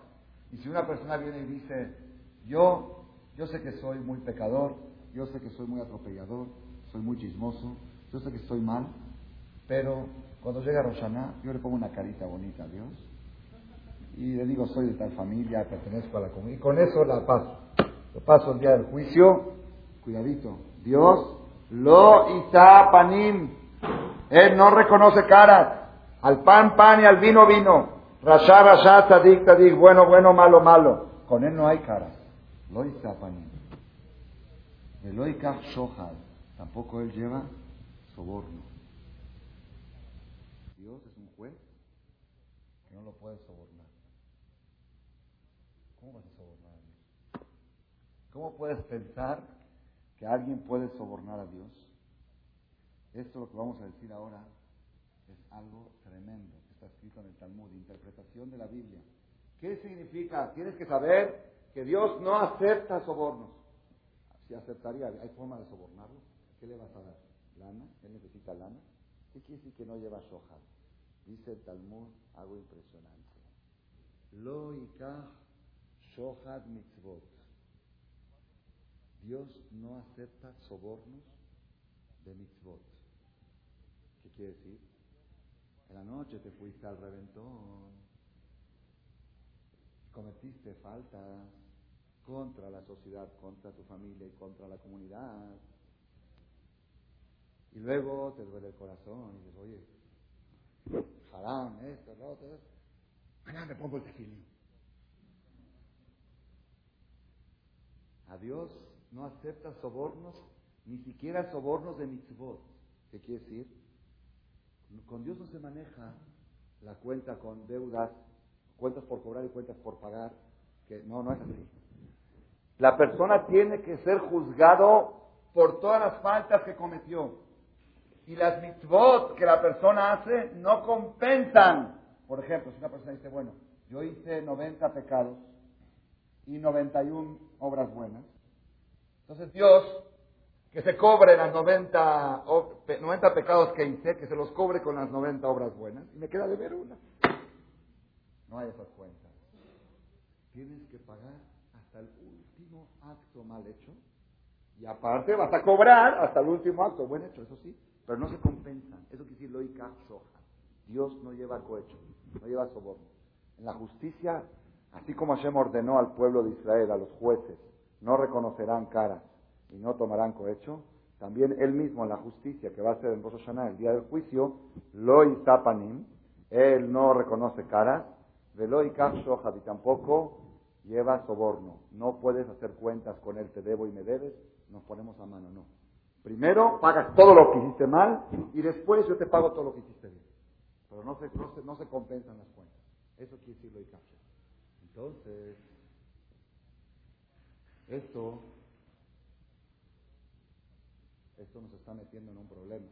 Y si una persona viene y dice, yo, yo sé que soy muy pecador, yo sé que soy muy atropellador, soy muy chismoso, yo sé que estoy mal, pero cuando llega Roshaná, yo le pongo una carita bonita a Dios y le digo, soy de tal familia, pertenezco a la comunidad, y con eso la paso. Lo paso el día del juicio, cuidadito, Dios lo panim, Él no reconoce caras, al pan pan y al vino vino, rasha rasha, tadik tadik, bueno bueno, malo malo, con Él no hay caras. Lo panim. Eloikach shohad. Tampoco él lleva soborno. Dios es un juez que no lo puede sobornar. ¿Cómo vas a sobornar a Dios? ¿Cómo puedes pensar que alguien puede sobornar a Dios? Esto lo que vamos a decir ahora es algo tremendo que está escrito en el Talmud, interpretación de la Biblia. ¿Qué significa? Tienes que saber que Dios no acepta sobornos si aceptaría, ¿hay forma de sobornarlo? ¿Qué le vas a dar? ¿Lana? ¿Él necesita lana? ¿Qué quiere decir que no lleva shohad? Dice el Talmud algo impresionante. Lo shohad mitzvot. Dios no acepta sobornos de mitzvot. ¿Qué quiere decir? En la noche te fuiste al reventón, cometiste faltas, contra la sociedad, contra tu familia y contra la comunidad. Y luego te duele el corazón y dices, oye, esto, lo otro, mañana me pongo el tefilín. A Dios no acepta sobornos, ni siquiera sobornos de mitzvot. ¿Qué quiere decir? Con Dios no se maneja la cuenta con deudas, cuentas por cobrar y cuentas por pagar, que no, no es así. La persona tiene que ser juzgado por todas las faltas que cometió. Y las mitzvot que la persona hace no compensan. Por ejemplo, si una persona dice, bueno, yo hice 90 pecados y 91 obras buenas. Entonces Dios, que se cobre las 90, 90 pecados que hice, que se los cobre con las 90 obras buenas, y me queda de ver una. No hay esas cuentas. Tienes que pagar hasta el último acto mal hecho, y aparte vas a cobrar hasta el último acto buen hecho, eso sí, pero no se compensan. Eso quiere decir loika soja. Dios no lleva cohecho, no lleva soborno. En la justicia, así como Hashem ordenó al pueblo de Israel, a los jueces, no reconocerán caras y no tomarán cohecho, también él mismo en la justicia que va a ser en Rosh Hashanah, el día del juicio, lo panim, él no reconoce caras, velo y y tampoco lleva soborno. No puedes hacer cuentas con él, te debo y me debes, nos ponemos a mano, no. Primero pagas todo lo que hiciste mal y después yo te pago todo lo que hiciste bien. Pero no se, no se, compensan las cuentas. Eso quiere decir lo y Entonces, esto, esto nos está metiendo en un problema.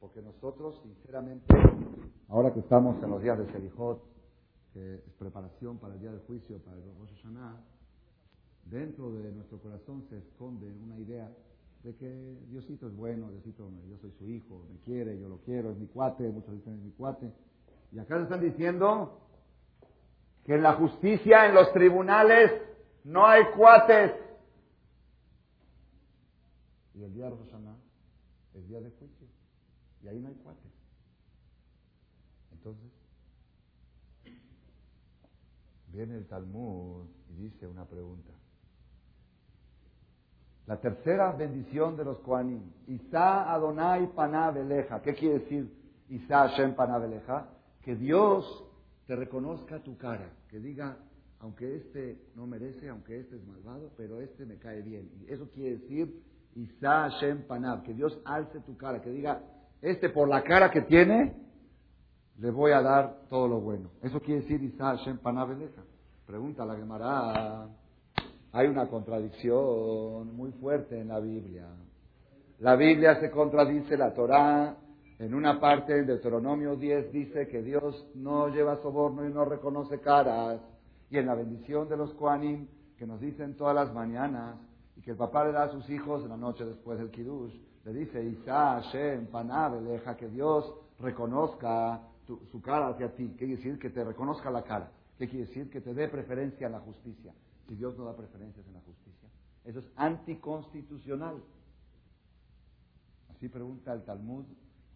Porque nosotros, sinceramente, ahora que estamos en los días de Selijot, que es preparación para el día del juicio, para el Rosh Hashanah, dentro de nuestro corazón se esconde una idea de que Diosito es bueno, Diosito, yo soy su hijo, me quiere, yo lo quiero, es mi cuate, muchos dicen es mi cuate. Y acá se están diciendo que en la justicia, en los tribunales, no hay cuates. Y el día de Rosana es día de juicio. Y ahí no hay cuates. Entonces, viene el Talmud y dice una pregunta. La tercera bendición de los Koanim. Isa Adonai Panabeleja. ¿Qué quiere decir Isa Hashem Panabeleja? Que Dios te reconozca tu cara. Que diga, aunque este no merece, aunque este es malvado, pero este me cae bien. Y eso quiere decir Isa Hashem Panab. Que Dios alce tu cara. Que diga, este por la cara que tiene, le voy a dar todo lo bueno. Eso quiere decir Isa Hashem Panabeleja. Pregunta a la Gemara. Hay una contradicción muy fuerte en la Biblia. La Biblia se contradice, la Torá, en una parte del Deuteronomio 10 dice que Dios no lleva soborno y no reconoce caras. Y en la bendición de los Koanim, que nos dicen todas las mañanas, y que el papá le da a sus hijos en la noche después del Kiddush, le dice, Isa, Hashem, deja que Dios reconozca su cara hacia ti. ¿Qué quiere decir? Que te reconozca la cara. ¿Qué quiere decir? Que te dé preferencia en la justicia si Dios no da preferencias en la justicia? Eso es anticonstitucional. Así pregunta el Talmud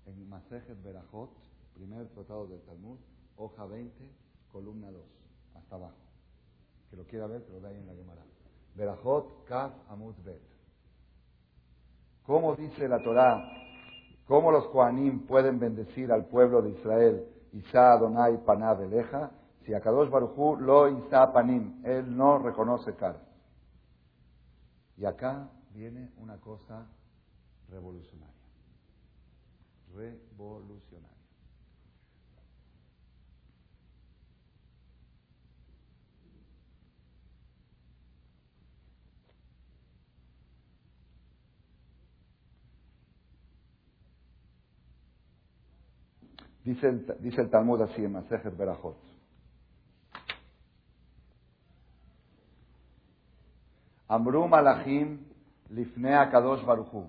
en Masejet Berajot, primer tratado del Talmud, hoja 20, columna 2, hasta abajo. Que lo quiera ver, que lo vea ahí en la Gemara. Berajot, Kaf, Amud, Bet. ¿Cómo dice la Torá? ¿Cómo los Koanim pueden bendecir al pueblo de Israel? Isa Adonai Paná Beleja, si Akadosh Barujú lo panim, él no reconoce cara. Y acá viene una cosa revolucionaria. Revolucionaria. Dice el, dice el Talmud así en Masejet Berajot. Amru Malachim Lifnea Kadosh Baruchu.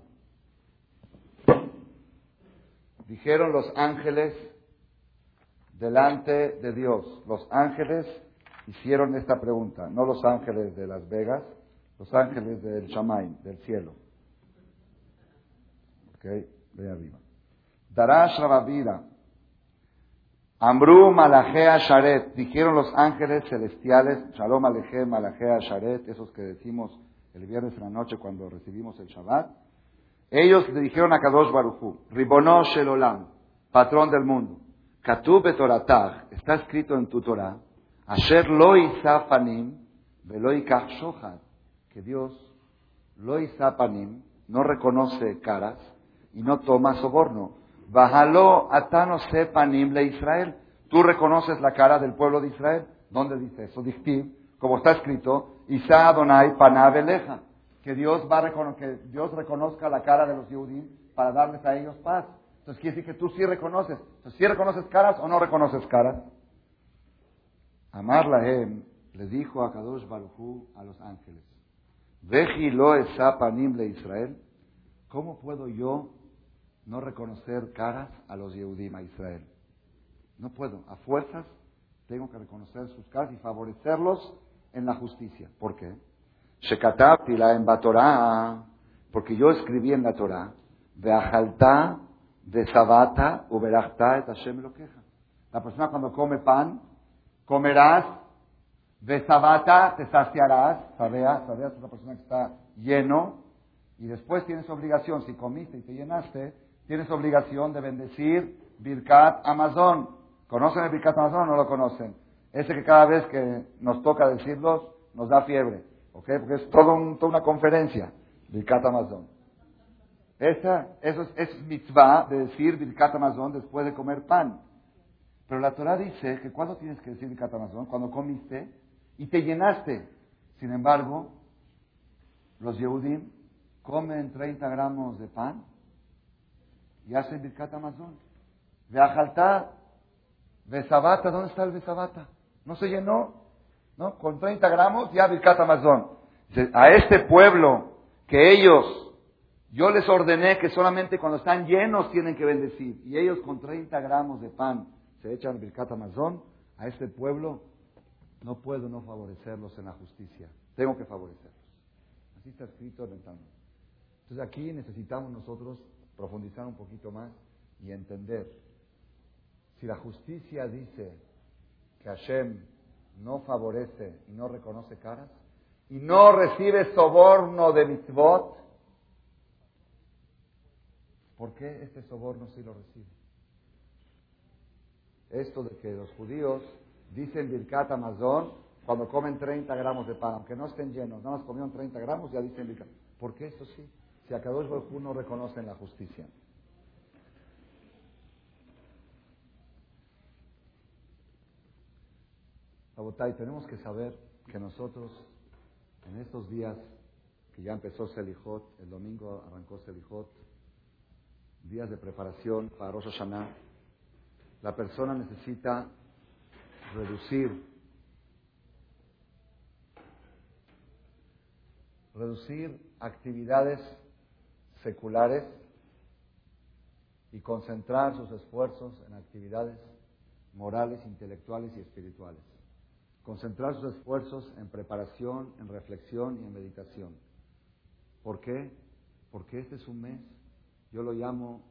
Dijeron los ángeles delante de Dios. Los ángeles hicieron esta pregunta, no los ángeles de Las Vegas, los ángeles del Shamaim, del cielo. Ok, ve arriba. Darash Rabavira. Amru Malachea Sharet, dijeron los ángeles celestiales, Shalom Aleje Malachea Sharet, esos que decimos el viernes en la noche cuando recibimos el Shabbat. Ellos le dijeron a Kadosh Baruchu, Ribono Shelolam, patrón del mundo, Katub Toratag, está escrito en tu Torah, Asher lo panim, velo shohat, que Dios lo panim, no reconoce caras y no toma soborno. Bajalo atano panim le Israel. tú reconoces la cara del pueblo de Israel. ¿Dónde dice eso? Dictiv, como está escrito, Isa Adonai Panabeleja, que Dios va que Dios reconozca la cara de los judíos para darles a ellos paz. Entonces quiere decir que tú sí reconoces. Entonces, ¿sí reconoces caras o no reconoces caras? Amar Lahem le dijo a Kadosh Baruchu a los ángeles, Veji lo panim le Israel, ¿cómo puedo yo no reconocer caras a los Yehudim, a Israel? No puedo, a fuerzas tengo que reconocer sus caras y favorecerlos en la justicia. ¿Por qué? Shekatabtila en porque yo escribí en la Torah, Beajalta, de Sabata, Hashem lo queja. La persona cuando come pan, comerás, de Sabata, te saciarás, sabeas, sabeas es la persona que está lleno, y después tienes obligación, si comiste y te llenaste, tienes obligación de bendecir Birkat Amazon. ¿Conocen el Birkat Amazon o no lo conocen? Ese que cada vez que nos toca decirlos, nos da fiebre. ¿Ok? Porque es todo toda una conferencia. Birkat Amazon. Esa, eso es, es, mitzvah de decir Birkat Amazon después de comer pan. Pero la Torah dice que cuando tienes que decir Birkat Amazon, cuando comiste y te llenaste. Sin embargo, los Yehudim comen 30 gramos de pan y hacen Birkat Amazon. De Ajaltá, Besabata, ¿dónde está el Besabata? No se llenó, ¿no? Con 30 gramos ya Birkat Amazon. A este pueblo que ellos yo les ordené que solamente cuando están llenos tienen que bendecir. Y ellos con 30 gramos de pan se echan Birkat Amazon. A este pueblo no puedo no favorecerlos en la justicia. Tengo que favorecerlos. Así está escrito en el Talmud. Entonces aquí necesitamos nosotros profundizar un poquito más y entender. Si la justicia dice que Hashem no favorece y no reconoce caras y no recibe soborno de mitzvot, ¿Por qué este soborno sí lo recibe? Esto de que los judíos dicen Birkat Amazon cuando comen 30 gramos de pan, aunque no estén llenos, nada más comieron 30 gramos, ya dicen Birkat. ¿Por qué eso sí? Si a Kadosh Baruj no reconocen la justicia. Abotay, tenemos que saber que nosotros, en estos días que ya empezó Selijot, el domingo arrancó Selijot, días de preparación para Rosh Hashanah, la persona necesita reducir, reducir actividades seculares y concentrar sus esfuerzos en actividades morales, intelectuales y espirituales. Concentrar sus esfuerzos en preparación, en reflexión y en meditación. ¿Por qué? Porque este es un mes yo lo llamo,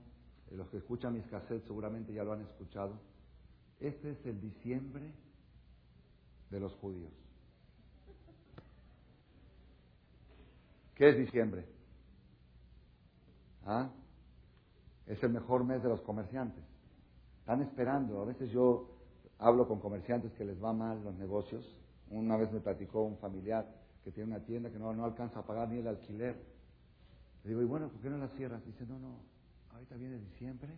eh, los que escuchan mis cassettes seguramente ya lo han escuchado. Este es el diciembre de los judíos. ¿Qué es diciembre? ¿Ah? Es el mejor mes de los comerciantes. Están esperando. A veces yo hablo con comerciantes que les va mal los negocios. Una vez me platicó un familiar que tiene una tienda que no, no alcanza a pagar ni el alquiler le digo, y bueno, ¿por qué no la cierras? Dice, no, no, ahorita viene diciembre,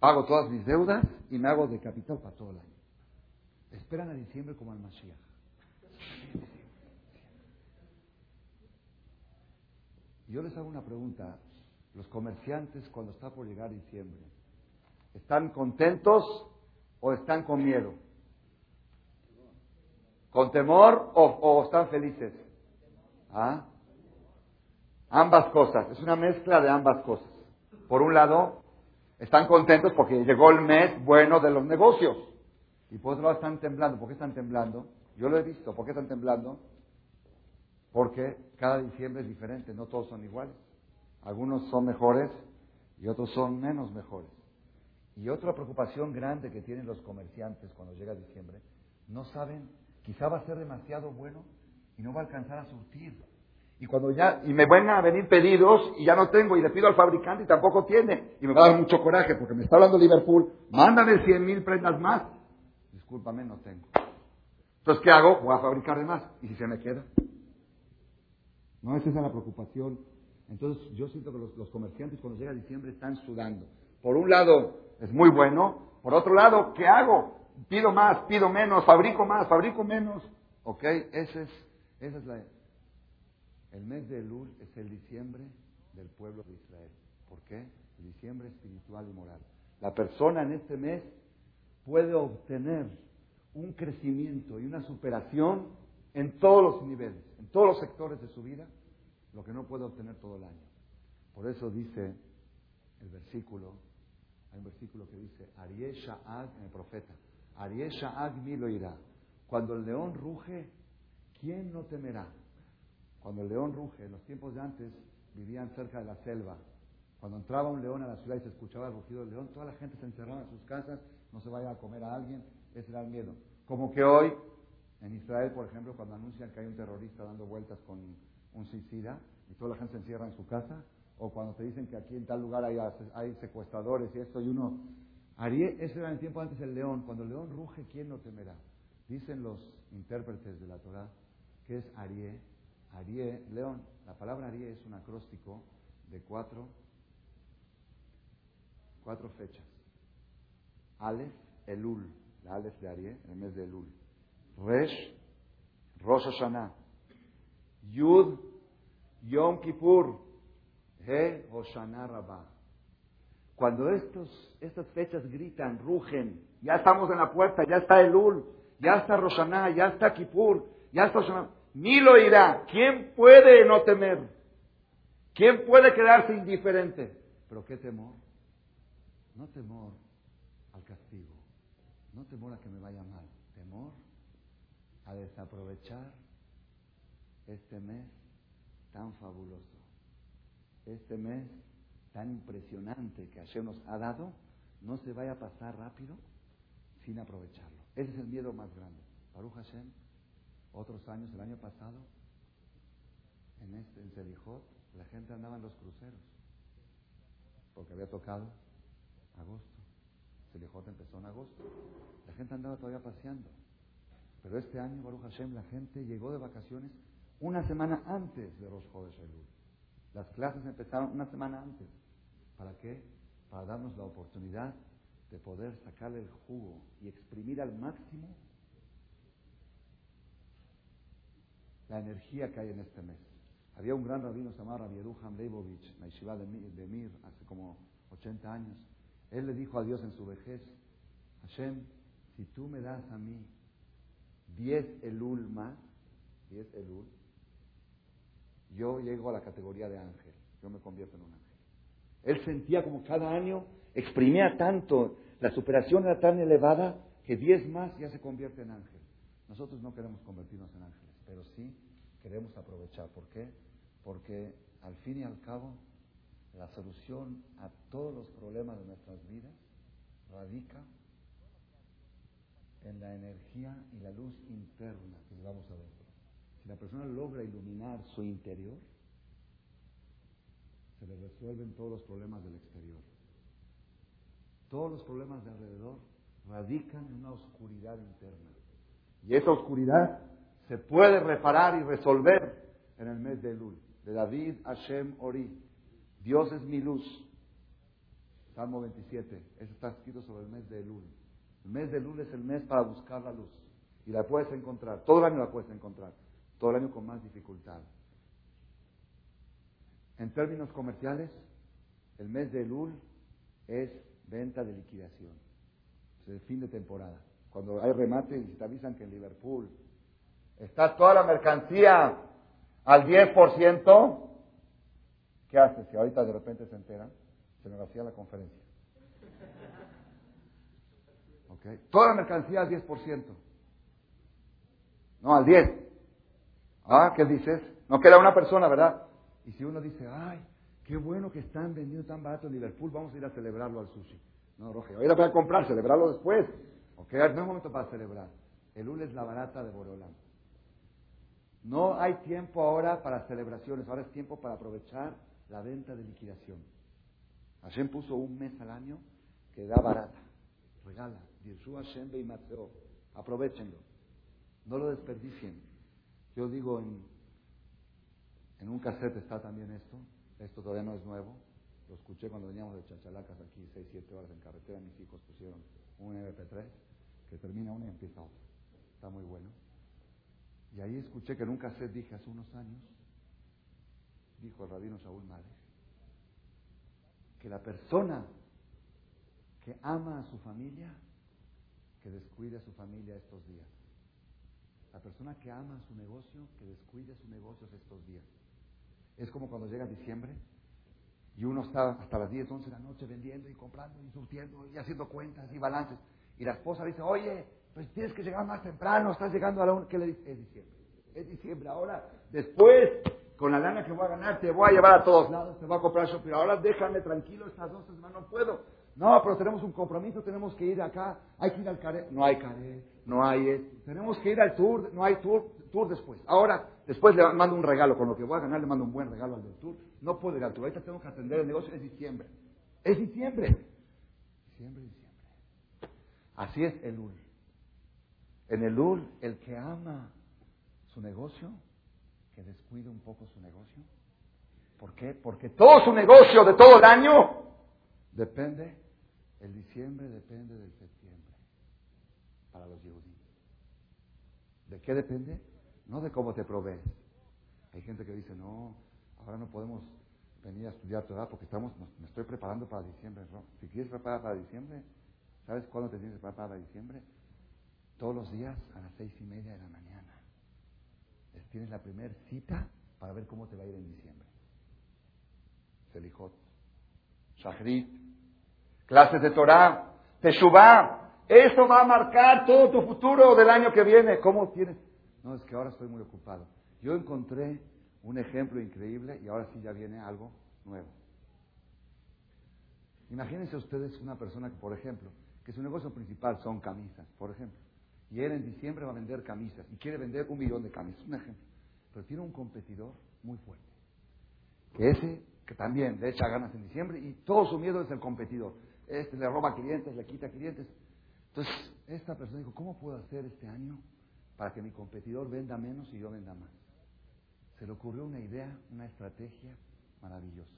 pago todas mis deudas y me hago de capital para todo el año. Esperan a diciembre como al Mashiach. Yo les hago una pregunta. Los comerciantes cuando está por llegar diciembre, ¿están contentos o están con miedo? ¿Con temor o, o están felices? ¿Ah? Ambas cosas, es una mezcla de ambas cosas. Por un lado, están contentos porque llegó el mes bueno de los negocios. Y por otro lado están temblando. ¿Por qué están temblando? Yo lo he visto. ¿Por qué están temblando? Porque cada diciembre es diferente, no todos son iguales. Algunos son mejores y otros son menos mejores. Y otra preocupación grande que tienen los comerciantes cuando llega diciembre, no saben, quizá va a ser demasiado bueno y no va a alcanzar a surtir. Y cuando ya, y me van a venir pedidos y ya no tengo, y le pido al fabricante y tampoco tiene, y me va a dar mucho coraje porque me está hablando Liverpool, mándame 100 mil prendas más. Discúlpame, no tengo. Entonces, ¿qué hago? Voy a fabricar de más. ¿Y si se me queda? No, esa es la preocupación. Entonces, yo siento que los, comerciantes cuando llega diciembre están sudando. Por un lado, es muy bueno, Por otro lado, ¿qué hago? Pido más, pido menos, fabrico más, fabrico menos. ¿Ok? Ese es, esa es la... El mes de Elul es el diciembre del pueblo de Israel. ¿Por qué? El diciembre espiritual y moral. La persona en este mes puede obtener un crecimiento y una superación en todos los niveles, en todos los sectores de su vida, lo que no puede obtener todo el año. Por eso dice el versículo, hay un versículo que dice, Arié Sha'ag, el profeta, Arié Sha'ag mi lo irá. Cuando el león ruge, ¿quién no temerá? Cuando el león ruge, en los tiempos de antes vivían cerca de la selva. Cuando entraba un león a la ciudad y se escuchaba el rugido del león, toda la gente se encerraba en sus casas, no se vaya a comer a alguien, ese era el miedo. Como que hoy, en Israel, por ejemplo, cuando anuncian que hay un terrorista dando vueltas con un suicida y toda la gente se encierra en su casa, o cuando te dicen que aquí en tal lugar hay, hay secuestradores y esto, y uno... Arié, ese era en el tiempo antes el león. Cuando el león ruge, ¿quién no temerá? Dicen los intérpretes de la Torah que es Arié. Arié, león. La palabra Arié es un acróstico de cuatro, cuatro fechas. Aleph, Elul, la Aleph de Arié, en el mes de Elul. Resh, Rosh. Yud, Yom Kippur, He Hoshana Rabbah. Cuando estos, estas fechas gritan, rugen, ya estamos en la puerta, ya está Elul, ya está Roshaná, ya está Kippur, ya está Hoshana. Ni lo irá. ¿Quién puede no temer? ¿Quién puede quedarse indiferente? Pero qué temor. No temor al castigo. No temor a que me vaya mal. Temor a desaprovechar este mes tan fabuloso este mes tan impresionante que Hashem nos ha dado no se vaya a pasar rápido sin aprovecharlo. Ese es el miedo más grande. Baruch Hashem, otros años, el año pasado, en este, en Selijot, la gente andaba en los cruceros, porque había tocado agosto. Selijot empezó en agosto. La gente andaba todavía paseando. Pero este año, Baruch Hashem, la gente llegó de vacaciones una semana antes de Chodesh Elul. Las clases empezaron una semana antes. ¿Para qué? Para darnos la oportunidad de poder sacarle el jugo y exprimir al máximo la energía que hay en este mes. Había un gran rabino llamado Rabbi Yeruham Leibovich, la de Mir, hace como 80 años. Él le dijo a Dios en su vejez, Hashem, si tú me das a mí 10 elul más, 10 elul, yo llego a la categoría de ángel, yo me convierto en un ángel. Él sentía como cada año exprimía tanto, la superación era tan elevada que diez más ya se convierte en ángel. Nosotros no queremos convertirnos en ángeles, pero sí queremos aprovechar. ¿Por qué? Porque al fin y al cabo la solución a todos los problemas de nuestras vidas radica en la energía y la luz interna que llevamos adentro. Si la persona logra iluminar su interior, se le resuelven todos los problemas del exterior. Todos los problemas de alrededor radican en una oscuridad interna. Y esa oscuridad se puede reparar y resolver en el mes de Elul. De David Hashem Ori. Dios es mi luz. Salmo 27. Eso está escrito sobre el mes de Elul. El mes de Elul es el mes para buscar la luz. Y la puedes encontrar. Todo el año la puedes encontrar todo el año con más dificultad. En términos comerciales, el mes de Elul es venta de liquidación. Es el fin de temporada. Cuando hay remate y te avisan que en Liverpool está toda la mercancía al 10%, ¿qué haces? Si ahorita de repente se enteran, se me vacía la conferencia. ¿Okay? Toda la mercancía al 10%. No, al 10%. Ah, ¿qué dices? No queda una persona, ¿verdad? Y si uno dice, ay, qué bueno que están vendiendo tan barato en Liverpool, vamos a ir a celebrarlo al sushi. No, Roger, voy a comprar, celebrarlo después. Ok, no es momento para celebrar. El lunes es la barata de Borolán. No hay tiempo ahora para celebraciones, ahora es tiempo para aprovechar la venta de liquidación. Hashem puso un mes al año que da barata, regala. Aprovechenlo. No lo desperdicien. Yo digo, en, un cassette está también esto. Esto todavía no es nuevo. Lo escuché cuando veníamos de Chachalacas aquí, seis, siete horas en carretera. Mis hijos pusieron un MP3, que termina uno y empieza otro. Está muy bueno. Y ahí escuché que en un cassette dije hace unos años, dijo el rabino Saúl Madre, que la persona que ama a su familia, que descuide a su familia estos días. La persona que ama su negocio, que descuide sus negocios estos días. Es como cuando llega diciembre y uno está hasta las 10, 11 de la noche vendiendo y comprando y surtiendo y haciendo cuentas y balances. Y la esposa dice, oye, pues tienes que llegar más temprano, estás llegando a la una. ¿Qué le dice? Es diciembre. Es diciembre. Ahora, después, con la lana que voy a ganar, te voy a llevar a todos lados, te voy a comprar shopping. Ahora déjame tranquilo estas dos semanas, no puedo. No, pero tenemos un compromiso, tenemos que ir acá, hay que ir al caret. No hay caret, no hay esto. Tenemos que ir al tour, no hay tour, tour después. Ahora, después le mando un regalo, con lo que voy a ganar le mando un buen regalo al del tour. No puedo ir al tour, ahorita tengo que atender el negocio, es diciembre. Es diciembre. Diciembre, diciembre. Así es el UL. En el UL, el que ama su negocio, que descuide un poco su negocio. ¿Por qué? Porque todo su negocio de todo el año depende el diciembre depende del septiembre para los judíos. ¿De qué depende? No de cómo te provees. Hay gente que dice, no, ahora no podemos venir a estudiar Torah porque estamos, me estoy preparando para diciembre. Si quieres preparar para diciembre, ¿sabes cuándo te tienes que preparar para diciembre? Todos los días a las seis y media de la mañana. tienes la primera cita para ver cómo te va a ir en diciembre. Selijot, Shahrit, clases de Torah, Teshuvah. Eso va a marcar todo tu futuro del año que viene. ¿Cómo tienes? No, es que ahora estoy muy ocupado. Yo encontré un ejemplo increíble y ahora sí ya viene algo nuevo. Imagínense ustedes una persona que, por ejemplo, que su negocio principal son camisas, por ejemplo, y él en diciembre va a vender camisas y quiere vender un millón de camisas, un ejemplo, pero tiene un competidor muy fuerte, que ese que también le echa ganas en diciembre y todo su miedo es el competidor este le roba clientes, le quita clientes. Entonces, esta persona dijo, ¿cómo puedo hacer este año para que mi competidor venda menos y yo venda más? Se le ocurrió una idea, una estrategia maravillosa.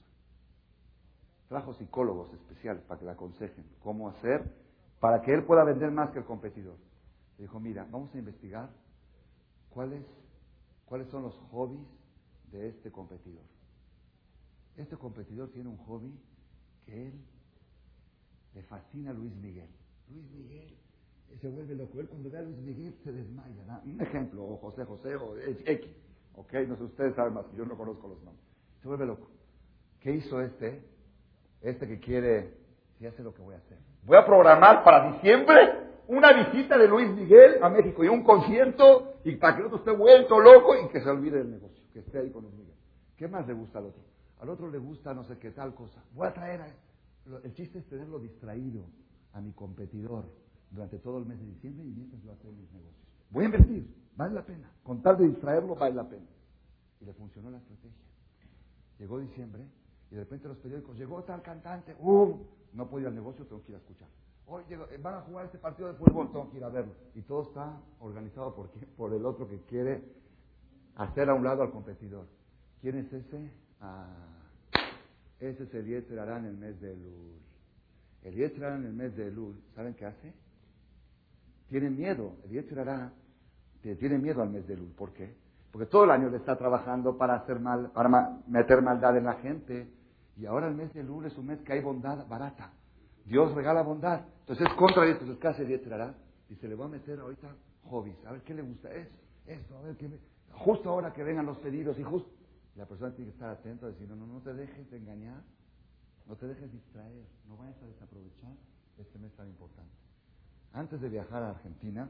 Trajo psicólogos especiales para que le aconsejen cómo hacer para que él pueda vender más que el competidor. Le dijo, mira, vamos a investigar cuáles, cuáles son los hobbies de este competidor. Este competidor tiene un hobby que él le fascina Luis Miguel. Luis Miguel se vuelve loco. Él cuando ve a Luis Miguel se desmaya. Un ejemplo, o José José, o X. ¿Ok? No sé, ustedes saben más yo no conozco los nombres. Se vuelve loco. ¿Qué hizo este? Este que quiere, si hace lo que voy a hacer. Voy a programar para diciembre una visita de Luis Miguel a México y un concierto y para que el otro esté vuelto loco y que se olvide del negocio, que esté ahí con Luis Miguel. ¿Qué más le gusta al otro? Al otro le gusta no sé qué tal cosa. Voy a traer a el chiste es tenerlo distraído a mi competidor durante todo el mes de diciembre y mientras yo hago mis negocios. Voy a invertir, vale la pena. Con tal de distraerlo, vale la pena. Y le funcionó la estrategia. Llegó diciembre y de repente los periódicos, llegó tal cantante, ¡uh! no puedo ir al negocio, tengo que ir a escuchar. Hoy eh, van a jugar este partido de fútbol, tengo que ir a verlo. Y todo está organizado por, por el otro que quiere hacer a un lado al competidor. ¿Quién es ese? Ah, ese es el Yetzirah en el mes de Elul. El Yetzirah en el mes de Elul, ¿saben qué hace? Tiene miedo. El Yetzirah tiene miedo al mes de Elul. ¿Por qué? Porque todo el año le está trabajando para hacer mal, para meter maldad en la gente. Y ahora el mes de Elul es un mes que hay bondad barata. Dios regala bondad. Entonces es contra esto. Entonces, ¿qué hace el Yetzirah? Y se le va a meter ahorita hobbies. A ver qué le gusta. Es esto, a ver qué. Justo ahora que vengan los pedidos y justo la persona tiene que estar atenta decir, no, no, no te dejes engañar, no te dejes distraer, no vayas a desaprovechar este mes tan importante. Antes de viajar a Argentina,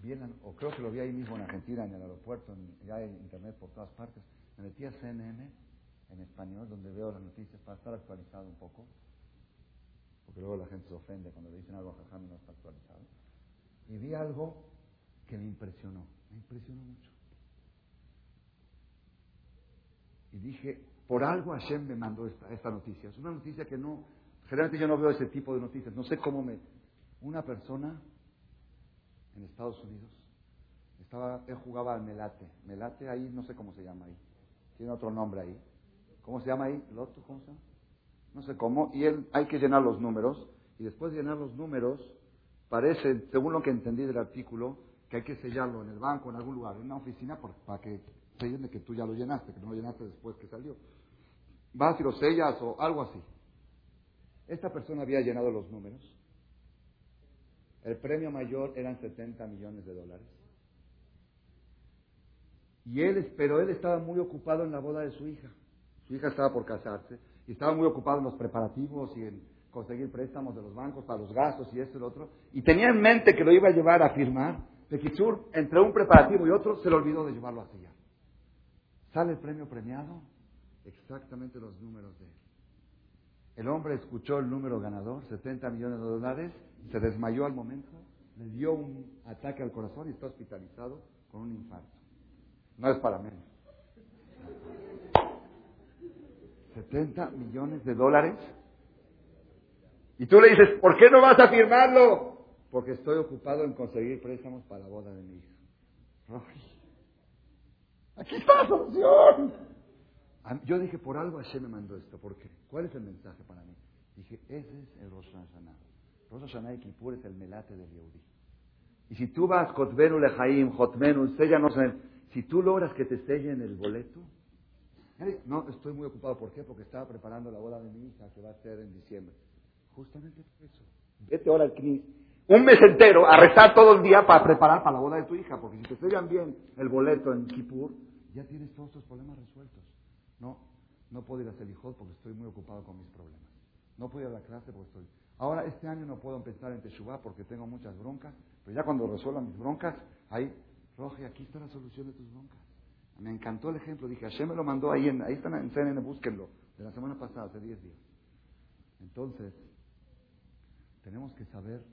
vi o creo que lo vi ahí mismo en Argentina, en el aeropuerto, ya hay internet por todas partes, me metí a CNN en español, donde veo las noticias para estar actualizado un poco, porque luego la gente se ofende cuando le dicen algo a Jajam y no está actualizado. Y vi algo que me impresionó, me impresionó mucho. Y dije, por algo Hashem me mandó esta, noticia. Es una noticia que no, generalmente yo no veo ese tipo de noticias. No sé cómo me... Una persona en Estados Unidos, estaba, él jugaba al Melate. Melate ahí, no sé cómo se llama ahí. Tiene otro nombre ahí. ¿Cómo se llama ahí? ¿Loto? ¿Cómo se llama? No sé cómo. Y él, hay que llenar los números. y después de llenar los números, parece, según lo que entendí del artículo, que hay que sellarlo en el banco, en algún lugar, en una oficina, para que sellen de que tú ya lo llenaste, que no lo llenaste después que salió. Vas y lo sellas o algo así. Esta persona había llenado los números. El premio mayor eran 70 millones de dólares. Y él, pero él estaba muy ocupado en la boda de su hija. Su hija estaba por casarse y estaba muy ocupado en los preparativos y en conseguir préstamos de los bancos para los gastos y esto y lo otro. Y tenía en mente que lo iba a llevar a firmar. Pequichur, entre un preparativo y otro, se le olvidó de llevarlo a sellar. Sale el premio premiado, exactamente los números de él. El hombre escuchó el número ganador, 70 millones de dólares, se desmayó al momento, le dio un ataque al corazón y está hospitalizado con un infarto. No es para menos. 70 millones de dólares. Y tú le dices, ¿por qué no vas a firmarlo? Porque estoy ocupado en conseguir préstamos para la boda de mi hija. Aquí está la solución. Yo dije, por algo Hashem me mandó esto. ¿Por qué? ¿Cuál es el mensaje para mí? Dije, ese es el Rosh Hashanah. Rosh Hashanah y Kippur es el melate del Yehudi. Y si tú vas, Jotmenu Lejaim, Jotmenu, sellanos en Si tú logras que te sellen el boleto, no, estoy muy ocupado. ¿Por qué? Porque estaba preparando la boda de mi hija que va a ser en diciembre. Justamente por eso. Vete ahora al CNIS. Un mes entero a rezar todo el día para preparar para la boda de tu hija. Porque si te sellan bien el boleto en Kippur, ya tienes todos tus problemas resueltos. No, no puedo ir a Selijot porque estoy muy ocupado con mis problemas. No puedo ir a la clase porque estoy. Ahora, este año no puedo empezar en Teshuvah porque tengo muchas broncas. Pero ya cuando resuelva mis broncas, ahí, Roge, aquí está la solución de tus broncas. Me encantó el ejemplo. Dije, Hashem me lo mandó ahí, en, ahí están en CNN, búsquenlo. De la semana pasada, hace 10 días. Entonces, tenemos que saber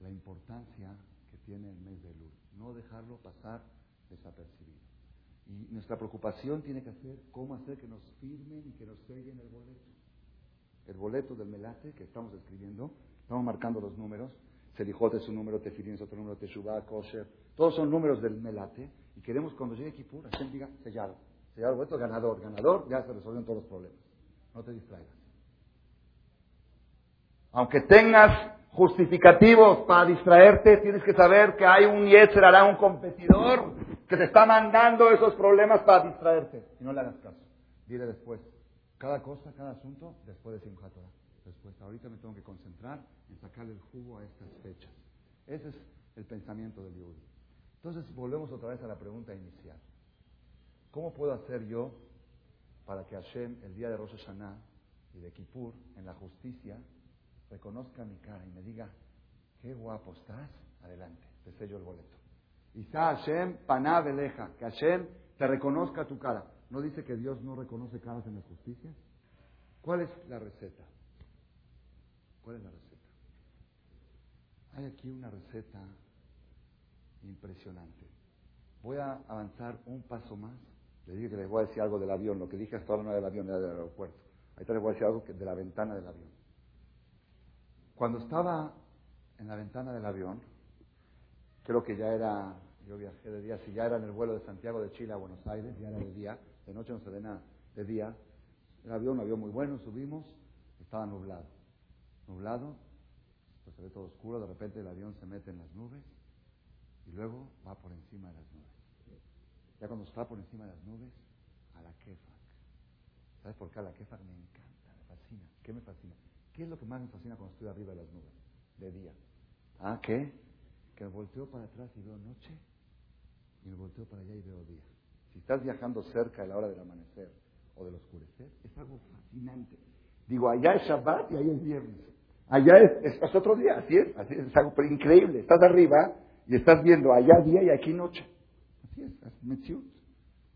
la importancia que tiene el mes de Lul. No dejarlo pasar desapercibido. Y nuestra preocupación tiene que ser cómo hacer que nos firmen y que nos sellen el boleto. El boleto del melate que estamos escribiendo, estamos marcando los números. Selijot es un número, Tefirín es otro número, Teshuvah, Kosher. Todos son números del melate. Y queremos cuando llegue Kippur, Hashem diga sellado. Sellado el boleto, ganador. Ganador, ya se resuelven todos los problemas. No te distraigas. Aunque tengas justificativos para distraerte, tienes que saber que hay un Yetzer hará un competidor que te está mandando esos problemas para distraerte. Y no le hagas caso. Dile después. Cada cosa, cada asunto, después de Simchat Después, ahorita me tengo que concentrar en sacarle el jugo a estas fechas. Ese es el pensamiento del Yehudi. Entonces, volvemos otra vez a la pregunta inicial. ¿Cómo puedo hacer yo para que Hashem, el día de Rosh Hashanah y de Kippur, en la justicia, reconozca mi cara y me diga, qué guapo estás, adelante, te sello el boleto. Isa Hashem, paná beleja, que Hashem te reconozca tu cara. ¿No dice que Dios no reconoce caras en la justicia? ¿Cuál es la receta? ¿Cuál es la receta? Hay aquí una receta impresionante. Voy a avanzar un paso más. Le dije que les voy a decir algo del avión. Lo que dije hasta ahora no era del avión, era del aeropuerto. Ahorita les voy a decir algo de la ventana del avión. Cuando estaba en la ventana del avión, creo que ya era, yo viajé de día, si ya era en el vuelo de Santiago de Chile a Buenos Aires, ya era de día, de noche no se ve nada, de día, el avión, un avión muy bueno, subimos, estaba nublado. Nublado, pues se ve todo oscuro, de repente el avión se mete en las nubes y luego va por encima de las nubes. Ya cuando está por encima de las nubes, a la Kefak. ¿Sabes por qué a la Kefak me encanta, me fascina? ¿Qué me fascina? ¿Qué es lo que más me fascina cuando estoy arriba de las nubes? De día. ¿Ah, qué? Que volteo para atrás y veo noche y volteo para allá y veo día. Si estás viajando cerca de la hora del amanecer o del oscurecer, es algo fascinante. Digo, allá es Shabbat y allá es viernes. Allá es, es, otro día, así es, así es, es algo increíble. Estás arriba y estás viendo allá día y aquí noche. Así es, es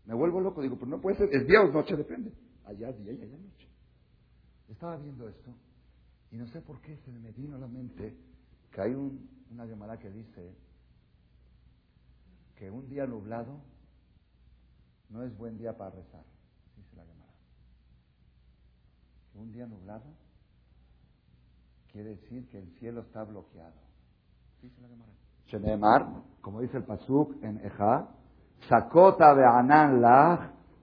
Me vuelvo loco, digo, pero no puede ser, es día o es noche, depende. Allá día y allá noche. Estaba viendo esto y no sé por qué se me vino a la mente que hay un, una llamada que dice que un día nublado no es buen día para rezar, dice la llamada. un día nublado quiere decir que el cielo está bloqueado, dice la. Shenemar, como dice el Pasuk en Eja, Sakota Anan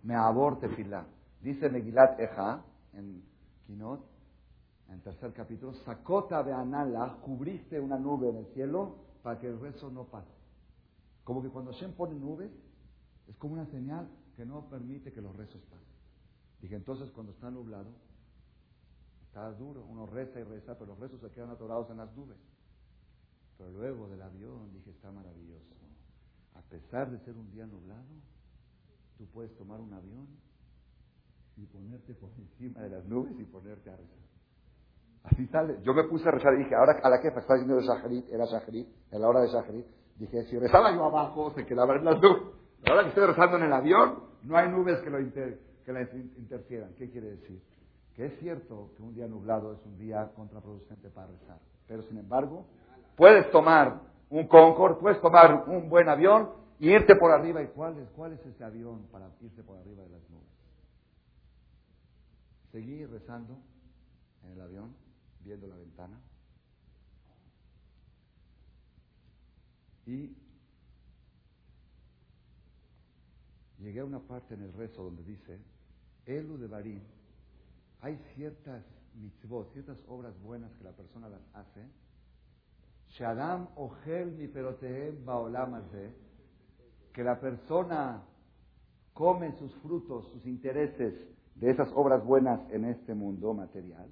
me aborte Dice Megilat Eja, en Kinot, en el tercer capítulo, Sakota de Anala, cubriste una nube en el cielo para que el rezo no pase. Como que cuando Hashem pone nubes, es como una señal que no permite que los rezos pasen. Dije, entonces cuando está nublado, está duro, uno reza y reza, pero los rezos se quedan atorados en las nubes. Pero luego del avión dije, está maravilloso. A pesar de ser un día nublado, tú puedes tomar un avión y ponerte por encima de las nubes y ponerte a rezar. Así sale. Yo me puse a rezar y dije, ahora a la que está diciendo de Shaharit, era Shaharit, en la hora de Shaharit, dije, si rezaba yo abajo, se quedaba en las nubes. Ahora que estoy rezando en el avión, no hay nubes que lo que la interfieran. ¿Qué quiere decir? Que es cierto que un día nublado es un día contraproducente para rezar. Pero sin embargo, puedes tomar un Concorde, puedes tomar un buen avión y irte por arriba. ¿Y cuál es, cuál es ese avión para irse por arriba de las nubes? Seguí rezando en el avión, viendo la ventana. Y llegué a una parte en el rezo donde dice, Elu de hay ciertas mitzvot, ciertas obras buenas que la persona las hace, Shadam mi que la persona come sus frutos, sus intereses de esas obras buenas en este mundo material,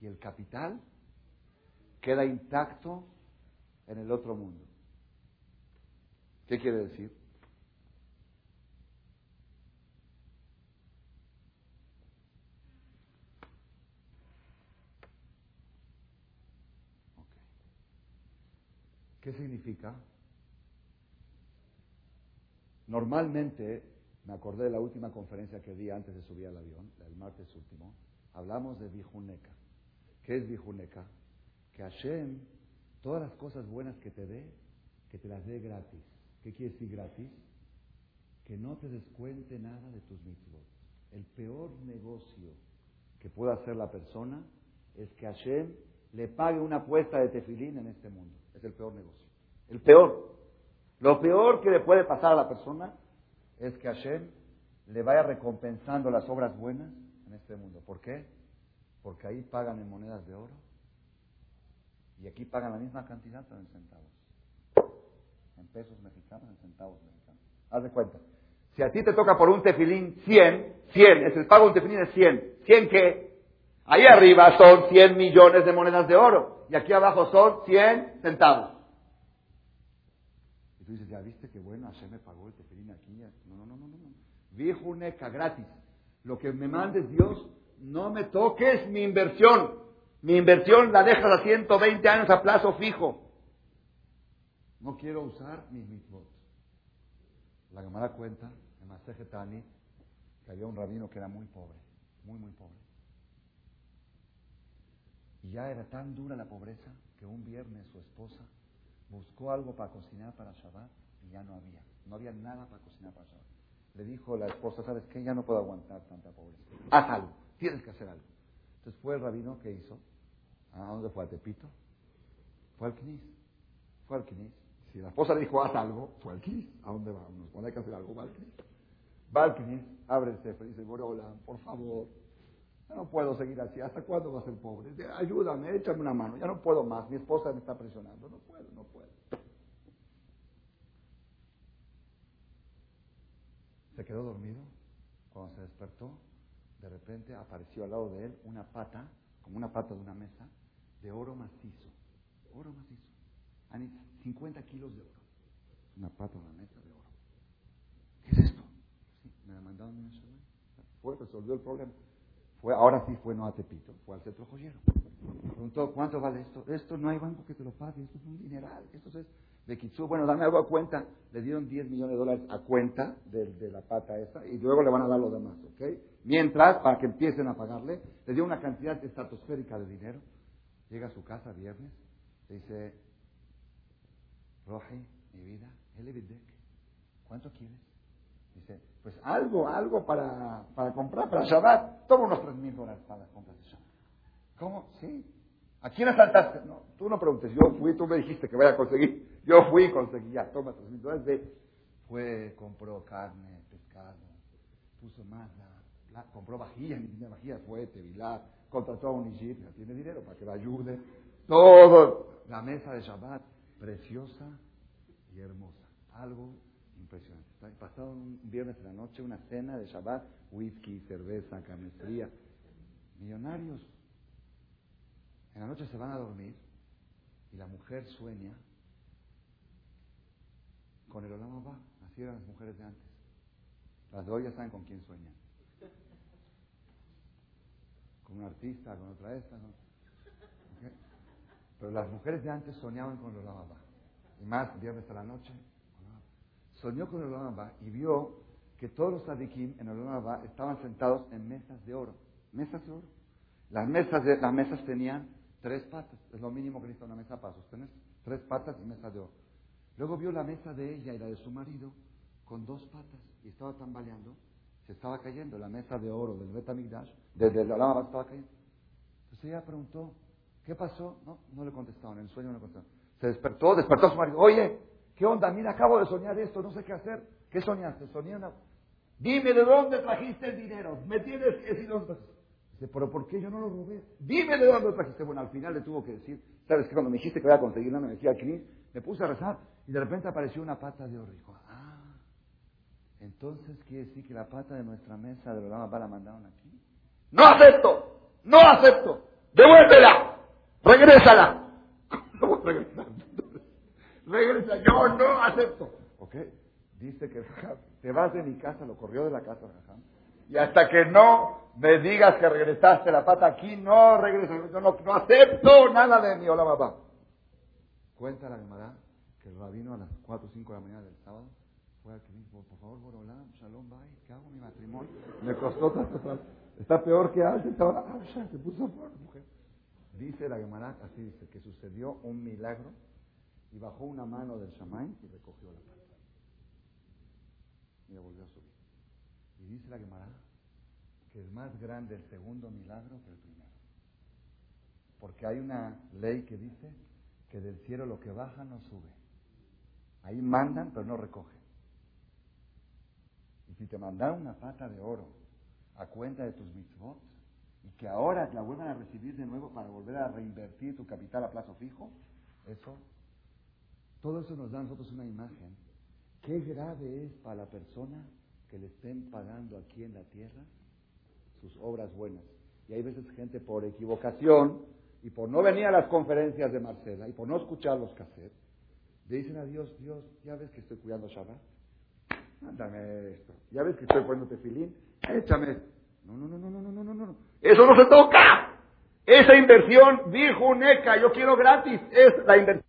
y el capital queda intacto en el otro mundo. ¿Qué quiere decir? ¿Qué significa? Normalmente, me acordé de la última conferencia que di antes de subir al avión, el martes último, hablamos de Vijuneca. ¿Qué es Vijuneca? Que Hashem, todas las cosas buenas que te dé, que te las dé gratis. ¿Qué quiere decir gratis? Que no te descuente nada de tus mitzvot. El peor negocio que pueda hacer la persona es que Hashem le pague una apuesta de tefilín en este mundo. Es el peor negocio. El peor. Lo peor que le puede pasar a la persona es que Hashem le vaya recompensando las obras buenas en este mundo. ¿Por qué? Porque ahí pagan en monedas de oro y aquí pagan la misma cantidad pero en centavos. En pesos mexicanos, en centavos mexicanos. Haz de cuenta. Si a ti te toca por un tefilín 100, 100, es el pago de un tefilín de 100. ¿100 qué? Ahí arriba son 100 millones de monedas de oro y aquí abajo son 100 centavos. Y dices, ya viste que bueno, Hashem me pagó el tefilín aquí. No, no, no, no, no. Viejo neca, gratis. Lo que me mandes Dios, no me toques mi inversión. Mi inversión la dejas a 120 años a plazo fijo. No quiero usar mis mitzvot. La Gemara cuenta en Maseje Tani que había un rabino que era muy pobre, muy, muy pobre. Y ya era tan dura la pobreza que un viernes su esposa buscó algo para cocinar para Shabbat y ya no había. No había nada para cocinar para Shabbat. Le dijo la esposa, ¿sabes qué? Ya no puedo aguantar tanta pobreza. Haz algo, tienes que hacer algo. Entonces fue el rabino que hizo. ¿A dónde fue? ¿A Tepito? Fue al Knis. Fue al Knis. Si la esposa le dijo, haz algo, fue al Knis. ¿A dónde vamos? Cuando hay que hacer algo, va al Knis. Va al abre dice, hola, por favor, ya no puedo seguir así. ¿Hasta cuándo va a ser pobre? Ayúdame, échame una mano. Ya no puedo más. Mi esposa me está presionando. No puedo. Quedó dormido. Cuando se despertó, de repente apareció al lado de él una pata, como una pata de una mesa, de oro macizo. Oro macizo. 50 kilos de oro. Una pata de una mesa de oro. ¿Qué es esto? Sí, me la mandaron una Fue, resolvió el problema ahora sí fue no a Tepito, fue al centro joyero. Preguntó, ¿cuánto vale esto? Esto no hay banco que te lo pague, esto es un dineral, esto es de Kitsu. Bueno, dame algo a cuenta. Le dieron 10 millones de dólares a cuenta de, la pata esa y luego le van a dar lo demás, ¿ok? Mientras, para que empiecen a pagarle, le dio una cantidad estratosférica de dinero. Llega a su casa viernes, le dice, Roji, mi vida, ¿cuánto quieres? Dice, pues algo, algo para, para comprar para Shabbat. Toma unos tres mil dólares para las compras de Shabbat. ¿Cómo? Sí. ¿A quién asaltaste? No, tú no preguntes. Yo fui, tú me dijiste que voy a conseguir. Yo fui conseguí. Ya, toma tres mil dólares. Fue, compró carne, pescado, puso más la, compró vajillas, ni tiene vajillas, fue Tevilá, contrató a un Ijit, tiene dinero para que la ayude. Todo, la mesa de Shabbat, preciosa y hermosa. Algo impresionante. Pasado un viernes en la noche, una cena de Shabbat, whisky, cerveza, carnicería. Millonarios. En la noche se van a dormir y la mujer sueña con el Olama va. Así eran las mujeres de antes. Las dos ya saben con quién sueñan. Con un artista, con otra esta. Pero las mujeres de antes soñaban con el Olama va. Y más, viernes a la noche. Soñó con el Olama va y vio que todos los tzadikim en el Olama va estaban sentados en mesas de oro. Mesas de oro. Las mesas, de, las mesas tenían tres patas. Es lo mínimo que necesita una mesa para sostener. Tres patas y mesa de oro. Luego vio la mesa de ella y la de su marido con dos patas y estaba tambaleando. Se estaba cayendo la mesa de oro del Betamigdash, desde la lava estaba cayendo. Entonces ella preguntó, ¿qué pasó? No, no le contestaron, en el sueño no le contestaron. Se despertó, despertó a su marido. Oye, ¿qué onda? Mira, acabo de soñar esto, no sé qué hacer. ¿Qué soñaste? Soñé una... Dime de dónde trajiste el dinero. Me tienes que decir dónde Dice, pero ¿por qué yo no lo robé? Dime de dónde trajiste. Bueno, al final le tuvo que decir, ¿sabes qué? Cuando me dijiste que voy a conseguir decía Cris, me puse a rezar y de repente apareció una pata de oro. Dijo, ah, entonces quiere decir que la pata de nuestra mesa de Lama la mandaron aquí. ¡No acepto! ¡No acepto! ¡Devuélvela! ¡Regrésala! ¿Cómo regresa? Regresa, yo no acepto. ¿Ok? Dice que te vas de mi casa, lo corrió de la casa, y hasta que no me digas que regresaste la pata aquí, no regreso, no, no, acepto nada de mi hola papá. Cuenta la Gemara que el rabino a las 4 o 5 de la mañana del sábado fue aquí, por favor, Borolán, Shalom, bye, ¿qué hago mi matrimonio? Me costó tanto, está peor que antes, estaba, ah, se puso por mujer. Dice la Gemara, así dice, que sucedió un milagro y bajó una mano del chamán y recogió la pata. Y volvió a subir. Y dice la Gemara que es más grande el segundo milagro que el primero. Porque hay una ley que dice que del cielo lo que baja no sube. Ahí mandan, pero no recogen. Y si te mandaron una pata de oro a cuenta de tus mitzvot, y que ahora la vuelvan a recibir de nuevo para volver a reinvertir tu capital a plazo fijo, eso, todo eso nos da a nosotros una imagen. Qué grave es para la persona que le estén pagando aquí en la tierra sus obras buenas. Y hay veces gente por equivocación y por no venir a las conferencias de Marcela y por no escuchar los cassettes, le dicen a Dios, Dios, ya ves que estoy cuidando Shabbat, mándame esto. Ya ves que estoy poniendo tefilín, échame esto. No, no, no, no, no, no, no, no. Eso no se toca. Esa inversión, dijo Neca, yo quiero gratis, es la inversión.